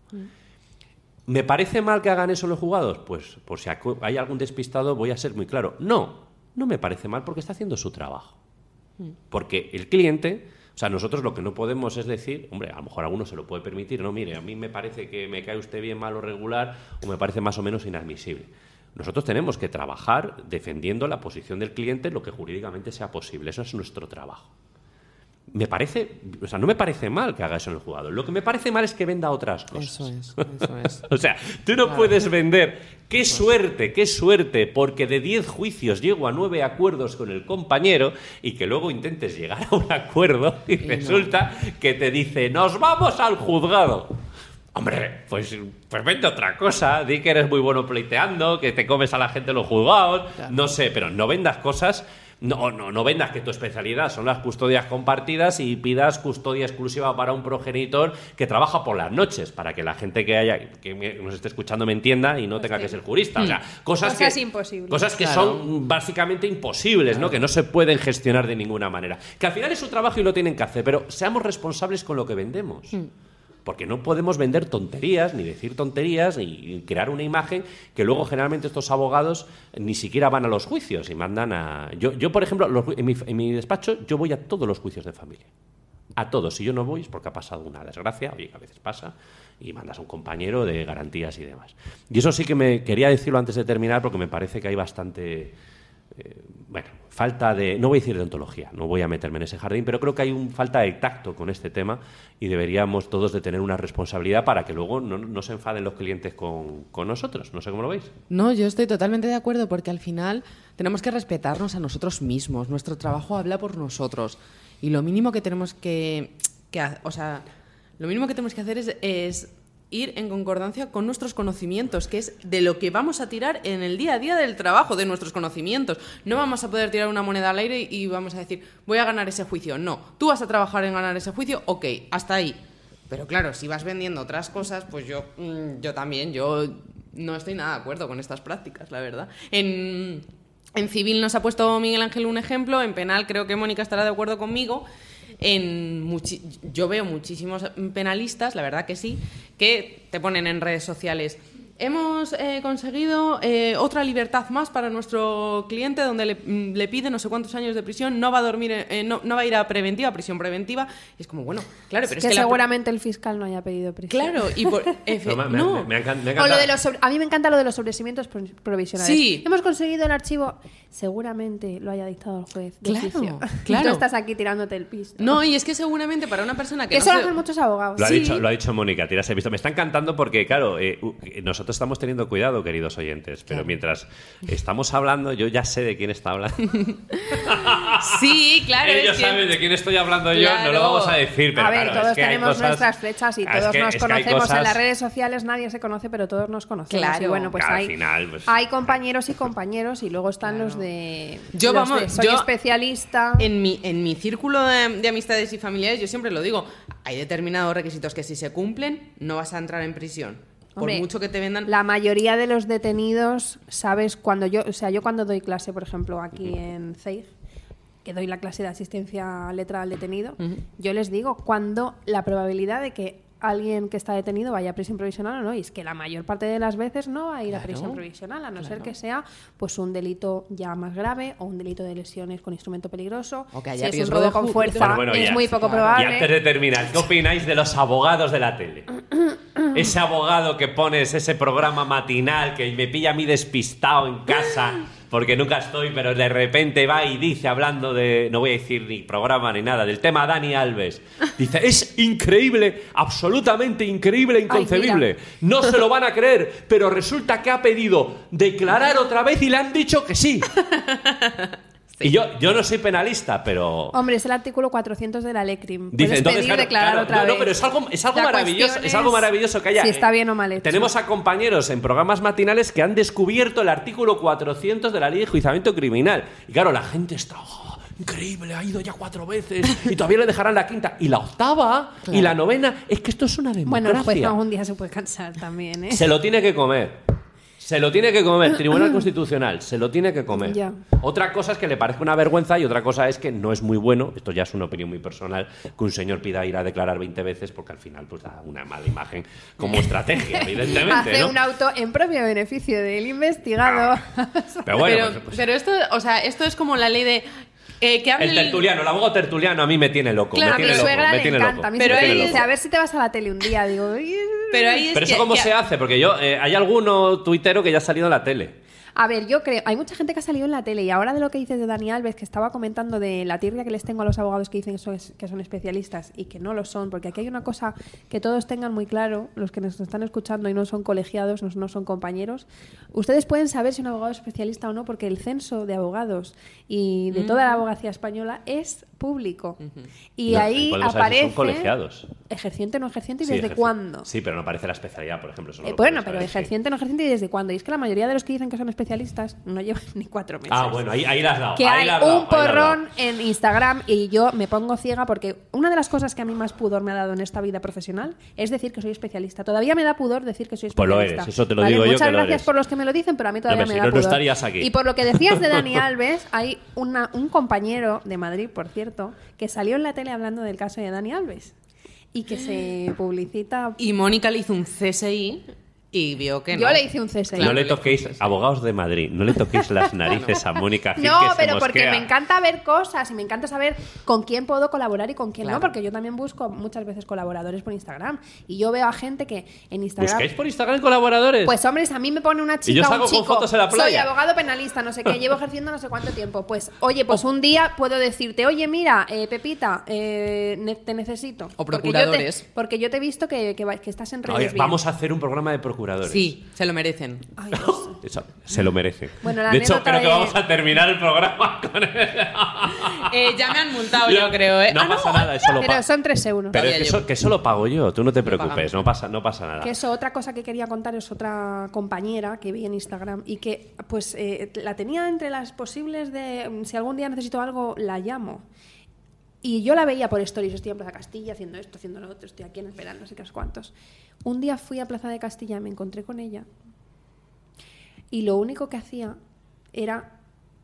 ¿Me parece mal que hagan eso los juzgados? Pues por si hay algún despistado voy a ser muy claro. No, no me parece mal porque está haciendo su trabajo. Porque el cliente, o sea, nosotros lo que no podemos es decir, hombre, a lo mejor alguno se lo puede permitir, no, mire, a mí me parece que me cae usted bien mal o regular o me parece más o menos inadmisible. Nosotros tenemos que trabajar defendiendo la posición del cliente lo que jurídicamente sea posible. Eso es nuestro trabajo. Me parece, o sea, no me parece mal que haga eso en el jugador. Lo que me parece mal es que venda otras cosas. Eso es, eso es. O sea, tú no puedes vender. ¡Qué suerte, qué suerte! Porque de 10 juicios llego a 9 acuerdos con el compañero y que luego intentes llegar a un acuerdo y, resulta que te dice, ¡nos vamos al juzgado! Hombre, pues, pues vende otra cosa. Di que eres muy bueno pleiteando, que te comes a la gente en los juzgados. Claro. No sé, pero no vendas cosas. No, no, no vendas que tu especialidad son las custodias compartidas y pidas custodia exclusiva para un progenitor que trabaja por las noches, para que la gente que haya que nos esté escuchando me entienda y no tenga que ser jurista. O sea, cosas, Cosas que, imposibles. Cosas que Claro. son básicamente imposibles, ¿no? Que no se pueden gestionar de ninguna manera. Que al final es su trabajo y lo tienen que hacer, pero seamos responsables con lo que vendemos. Porque no podemos vender tonterías, ni decir tonterías, ni crear una imagen que luego generalmente estos abogados ni siquiera van a los juicios y mandan a... Yo, yo por ejemplo, en mi despacho yo voy a todos los juicios de familia. A todos. Si yo no voy es porque ha pasado una desgracia, oye, que a veces pasa, y mandas a un compañero de garantías y demás. Y eso sí que me quería decirlo antes de terminar porque me parece que hay bastante eh, bueno, falta de, no voy a decir de ontología, no voy a meterme en ese jardín, pero creo que hay un falta de tacto con este tema y deberíamos todos de tener una responsabilidad para que luego no, se enfaden los clientes con, con nosotros. No sé cómo lo veis. No, yo estoy totalmente de acuerdo porque al final tenemos que respetarnos a nosotros mismos. Nuestro trabajo habla por nosotros. Y lo mínimo que tenemos que, que o sea, lo mínimo que tenemos que hacer es ir en concordancia con nuestros conocimientos, que es de lo que vamos a tirar en el día a día del trabajo, de nuestros conocimientos. No vamos a poder tirar una moneda al aire y vamos a decir, voy a ganar ese juicio. No, tú vas a trabajar en ganar ese juicio, ok, hasta ahí. Pero claro, si vas vendiendo otras cosas, pues yo, mm, yo también, yo no estoy nada de acuerdo con estas prácticas, la verdad. En, en civil nos ha puesto Miguel Ángel un ejemplo, en penal creo que Mónica estará de acuerdo conmigo. En yo veo muchísimos penalistas, la verdad que sí, que te ponen en redes sociales. Hemos eh, conseguido eh, otra libertad más para nuestro cliente donde le, mm, le pide no sé cuántos años de prisión, no va a dormir, eh, no, no va a ir a preventiva, prisión preventiva. Y es como, bueno, claro, pero es es, que, la- seguramente el fiscal no haya pedido prisión. Claro, y por. efe- No, me, me- no. me ha encan- me ha O lo encantado. de los sobre- a mí me encanta lo de los sobreseimientos pro- provisionales. Sí. Hemos conseguido el archivo. Seguramente lo haya dictado el juez. De Claro, oficio. Claro. tú estás aquí tirándote el pisto. No, y es que seguramente para una persona que. Que no eso lo se- hacen muchos abogados. Lo ha, dicho, lo ha dicho Mónica, tiras el visto. Me está encantando porque, claro, eh, u- nosotros estamos teniendo cuidado, queridos oyentes, pero Claro. mientras estamos hablando, yo ya sé de quién está hablando. Sí, claro. Ellos es que- saben de quién estoy hablando yo, no lo vamos a decir, pero a ver, claro, todos es que tenemos cosas- nuestras flechas y es todos que- nos es que hay conocemos en cosas- las redes sociales. Nadie se conoce, pero todos nos conocemos. Claro. Y bueno, pues hay, final, pues- hay compañeros y compañeros y luego están los de. Yo, los vamos, de soy yo- especialista. En mi, en mi círculo de, de amistades y familiares, yo siempre lo digo, hay determinados requisitos que si se cumplen, no vas a entrar en prisión. Por Hombre, mucho que te vendan... La mayoría de los detenidos, sabes, cuando yo, o sea, yo cuando doy clase, por ejemplo, aquí en CEIG, que doy la clase de asistencia letra al detenido, yo les digo cuando la probabilidad de que alguien que está detenido vaya a prisión provisional o no, y es que la mayor parte de las veces no va a ir a prisión provisional, a no ser que sea pues un delito ya más grave o un delito de lesiones con instrumento peligroso. O que haya si es un robo de con fuerza, Bueno, bueno, es ya. muy poco Claro. Y probable. antes de terminar, ¿qué opináis de los abogados de la tele? Ese abogado que pones ese programa matinal que me pilla a mí despistado en casa porque nunca estoy, pero de repente va y dice hablando de, no voy a decir ni programa ni nada, del tema Dani Alves. Dice, es increíble, absolutamente increíble, inconcebible. no se lo van a creer, pero resulta que ha pedido declarar otra vez y le han dicho que sí. Y yo, yo no soy penalista, pero... Hombre, es el artículo 400 de la LECRIM. Dice, entonces, claro, declarar claro, otra no, no, vez. pero es algo, es algo La maravilloso, cuestión es algo es maravilloso que haya. Si está eh, bien o mal hecho. Tenemos a compañeros en programas matinales que han descubierto el artículo 400 de la Ley de Enjuiciamiento Criminal. Y claro, la gente está. "Oh, Increíble, ha ido ya cuatro veces y todavía le dejarán la quinta. Y la octava y la novena. Es que esto es una democracia. Bueno, el juez algún día se puede cansar también, ¿eh? Se lo tiene que comer. Se lo tiene que comer. Tribunal Constitucional, se lo tiene que comer. Ya. Otra cosa es que le parezca una vergüenza y otra cosa es que no es muy bueno, esto ya es una opinión muy personal, que un señor pida ir a declarar 20 veces porque al final pues da una mala imagen como estrategia, evidentemente, Hace ¿no? un auto en propio beneficio del investigado. Pero bueno, pero, pues- pues pero esto, o sea, esto es como la ley de... eh, que hable el tertuliano, el abogado tertuliano a mí me tiene loco, Claro, a me mi tiene loco, suegra me le tiene encanta. loco. A mí Pero ahí dice, a ver si te vas a la tele un día. Digo. Pero ahí es Pero eso que- cómo que- se hace, porque yo, eh, hay alguno tuitero que ya ha salido en la tele. A ver, yo creo, hay mucha gente que ha salido en la tele y ahora de lo que dices de Dani Alves, que estaba comentando de la tirria que les tengo a los abogados que dicen que son, que son especialistas y que no lo son, porque aquí hay una cosa que todos tengan muy claro, los que nos están escuchando y no son colegiados, no, no son compañeros, ustedes pueden saber si un abogado es especialista o no, porque el censo de abogados y de toda la abogacía española es público. Y No, ahí aparece... son colegiados. Ejerciente o no ejerciente y Sí, desde ejerci- cuándo. Sí, pero no aparece la especialidad, por ejemplo. eso no Eh, bueno, pero saber, sí. ejerciente o no ejerciente y desde cuándo. Y es que la mayoría de los que dicen que son especialistas no llevan ni cuatro meses. Ah, bueno, ahí, ahí la has dado. que ahí hay dado, un porrón en Instagram y yo me pongo ciega porque una de las cosas que a mí más pudor me ha dado en esta vida profesional es decir que soy especialista. Todavía me da pudor decir que soy Pues lo especialista. eres, eso te lo Vale, digo yo Muchas que lo gracias eres. por los que me lo dicen, pero a mí todavía me si da no, no pudor. estarías aquí. Y por lo que decías de Dani Alves, hay una, un compañero de Madrid, por cierto, que salió en la tele hablando del caso de Dani Alves y que se publicita. Y Mónica le hizo un CSI y vio que no. Yo le hice un CSI. No le toquéis, abogados de Madrid, no le toquéis las narices a Mónica Gil, No, que se pero porque me encanta ver cosas y me encanta saber con quién puedo colaborar y con quién Claro. no, porque yo también busco muchas veces colaboradores por Instagram y yo veo a gente que en Instagram ¿Buscáis por Instagram colaboradores? pues hombres, a mí me pone una chica, Y yo un salgo con chico, fotos en la playa. soy abogado penalista, no sé qué, llevo ejerciendo no sé cuánto tiempo. Pues, oye, pues un día puedo decirte, oye, mira, eh, Pepita, eh, ne- te necesito. O Porque yo te- procuradores. Porque yo te, he visto que, que estás en redes Oye, vamos a hacer un programa de procuradores. Sí, se lo merecen. Ay, Dios. Eso, se lo merece. Bueno, la de hecho, creo que de- vamos a terminar el programa con él. Eh, ya me han multado, yo creo, ¿eh? No Ah, pasa nada, eso lo Pero pago. son tres euros. Pero es que eso, que eso lo pago yo, tú no te preocupes, no pasa, no pasa nada. Que eso, otra cosa que quería contar es otra compañera que vi en Instagram y que pues eh, la tenía entre las posibles de mm, si algún día necesito algo, la llamo. Y yo la veía por stories, estoy en Plaza Castilla haciendo esto, haciendo lo otro, estoy aquí en el verano, no sé qué es cuántos. Un día fui a Plaza de Castilla, me encontré con ella y lo único que hacía era...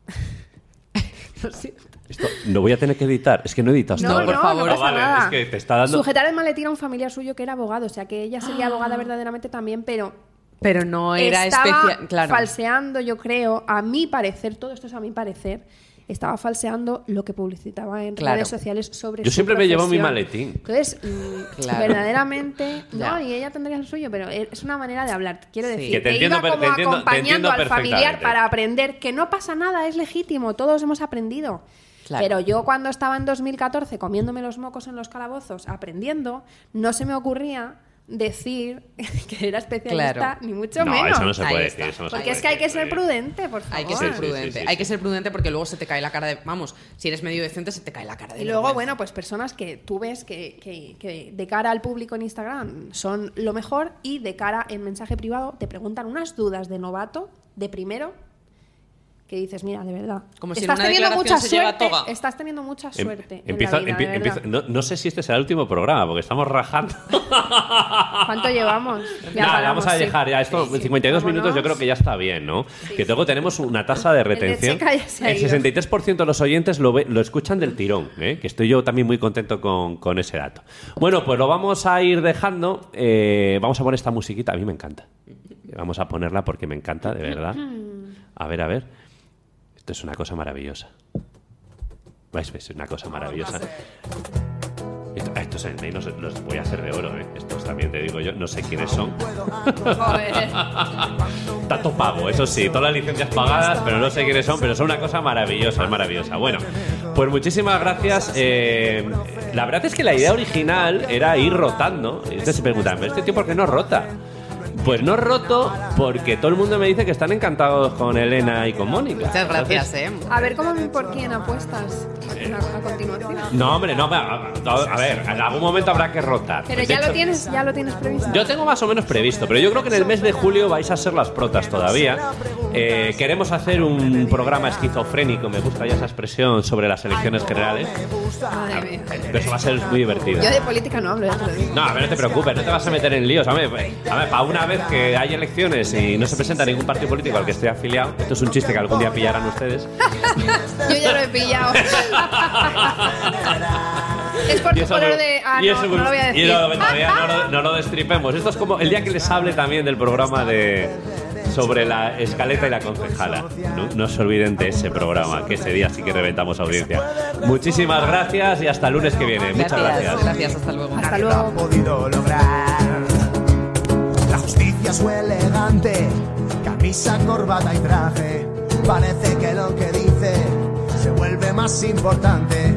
Lo siento. Esto lo voy a tener que editar. Es que no hasta No, ahora. por favor. no Ah, pasa vale, nada. es que te está dando- Sujetar el maletín a un familiar suyo que era abogado, o sea que ella sería abogada verdaderamente también, pero Pero no era estaba especial. Claro. falseando, yo creo, a mi parecer, todo esto es a mi parecer, estaba falseando lo que publicitaba en Claro. redes sociales sobre Yo su siempre me llevo mi maletín. Entonces, mm, Claro. verdaderamente, no, y ella tendría el suyo, pero es una manera de hablar. Quiero Sí. decir, Que te entiendo iba como te entiendo- te acompañando al familiar para aprender que no pasa nada, es legítimo, todos hemos aprendido. Claro. Pero yo cuando estaba en 2014 comiéndome los mocos en los calabozos, aprendiendo, no se me ocurría decir que era especialista, Claro. ni mucho No, menos. eso no se puede está. decir. Eso no se Porque puede es que hay que ser prudente, por favor. Hay que ser sí, prudente. sí, sí, hay que ser prudente porque luego se te cae la cara de. Vamos, si eres medio decente, se te cae la cara de. Y luego, vergüenza. bueno, pues personas que tú ves que, que- que de cara al público en Instagram son lo mejor y de cara en mensaje privado te preguntan unas dudas de novato, de primero, que dices, mira, de verdad. Como si en estás una teniendo mucha se lleva suerte. toga. Estás teniendo mucha Em- suerte. en empieza- la vida, empie- de verdad. empieza- no, no sé si este será el último programa, porque estamos rajando. ¿Cuánto llevamos? Ya Nada, paramos, vamos a sí. dejar ya esto. Sí, sí. 52 minutos yo creo que ya está bien, ¿no? que luego tenemos una tasa de retención. Se ha El ido. 63% de los oyentes lo, ve- lo escuchan del tirón, ¿eh? que estoy yo también muy contento con, con ese dato. Bueno, pues lo vamos a ir dejando. eh, vamos a poner esta musiquita, a mí me encanta. Vamos a ponerla porque me encanta, de verdad. A ver, a ver. Esto es una cosa maravillosa. ¿Vais? Es una cosa maravillosa. Esto- Estos en los, los voy a hacer de oro, ¿eh? Estos también te digo yo, no sé quiénes son. Joder. Tanto pago, eso sí, todas las licencias pagadas, pero no sé quiénes son, pero son una cosa maravillosa, es maravillosa. Bueno, pues muchísimas gracias. eh, la verdad es que la idea original era ir rotando. Y ustedes se preguntan, ¿pero este tío por qué no rota? Pues no roto porque todo el mundo me dice que están encantados con Elena y con Mónica. Muchas gracias, Entonces, ¿eh? A ver, ¿cómo, ¿por quién apuestas a, a continuación? No, hombre, no, a, a- a ver, en algún momento habrá que rotar. Pero De ya lo tienes, ya lo tienes previsto. Yo tengo más o menos previsto, pero yo creo que en el mes de julio vais a ser las protas todavía. Eh, queremos hacer un programa esquizofrénico, me gusta ya esa expresión, sobre las elecciones generales. Madre mía. Pero eso va a ser muy divertido. Yo de política no hablo, ya te lo digo. No, a ver, no te preocupes, no te vas a meter en líos. A ver, pues, a ver, para una vez que hay elecciones y no se presenta ningún partido político al que esté afiliado, esto es un chiste que algún día pillarán ustedes. Yo ya lo he pillado. es por Y tu muy- de. Ah, y no, eso no lo voy a y decir. no, todavía no, lo, no lo destripemos. Esto es como el día que les hable también del programa de sobre la escaleta y la concejala. No, no se olviden de ese programa, que ese día sí que reventamos audiencia. Muchísimas gracias y hasta el lunes que viene. Muchas Gracias, gracias. gracias, hasta luego. Hasta luego. Justicia es elegante, camisa, corbata y traje. Parece que lo que dice se vuelve más importante.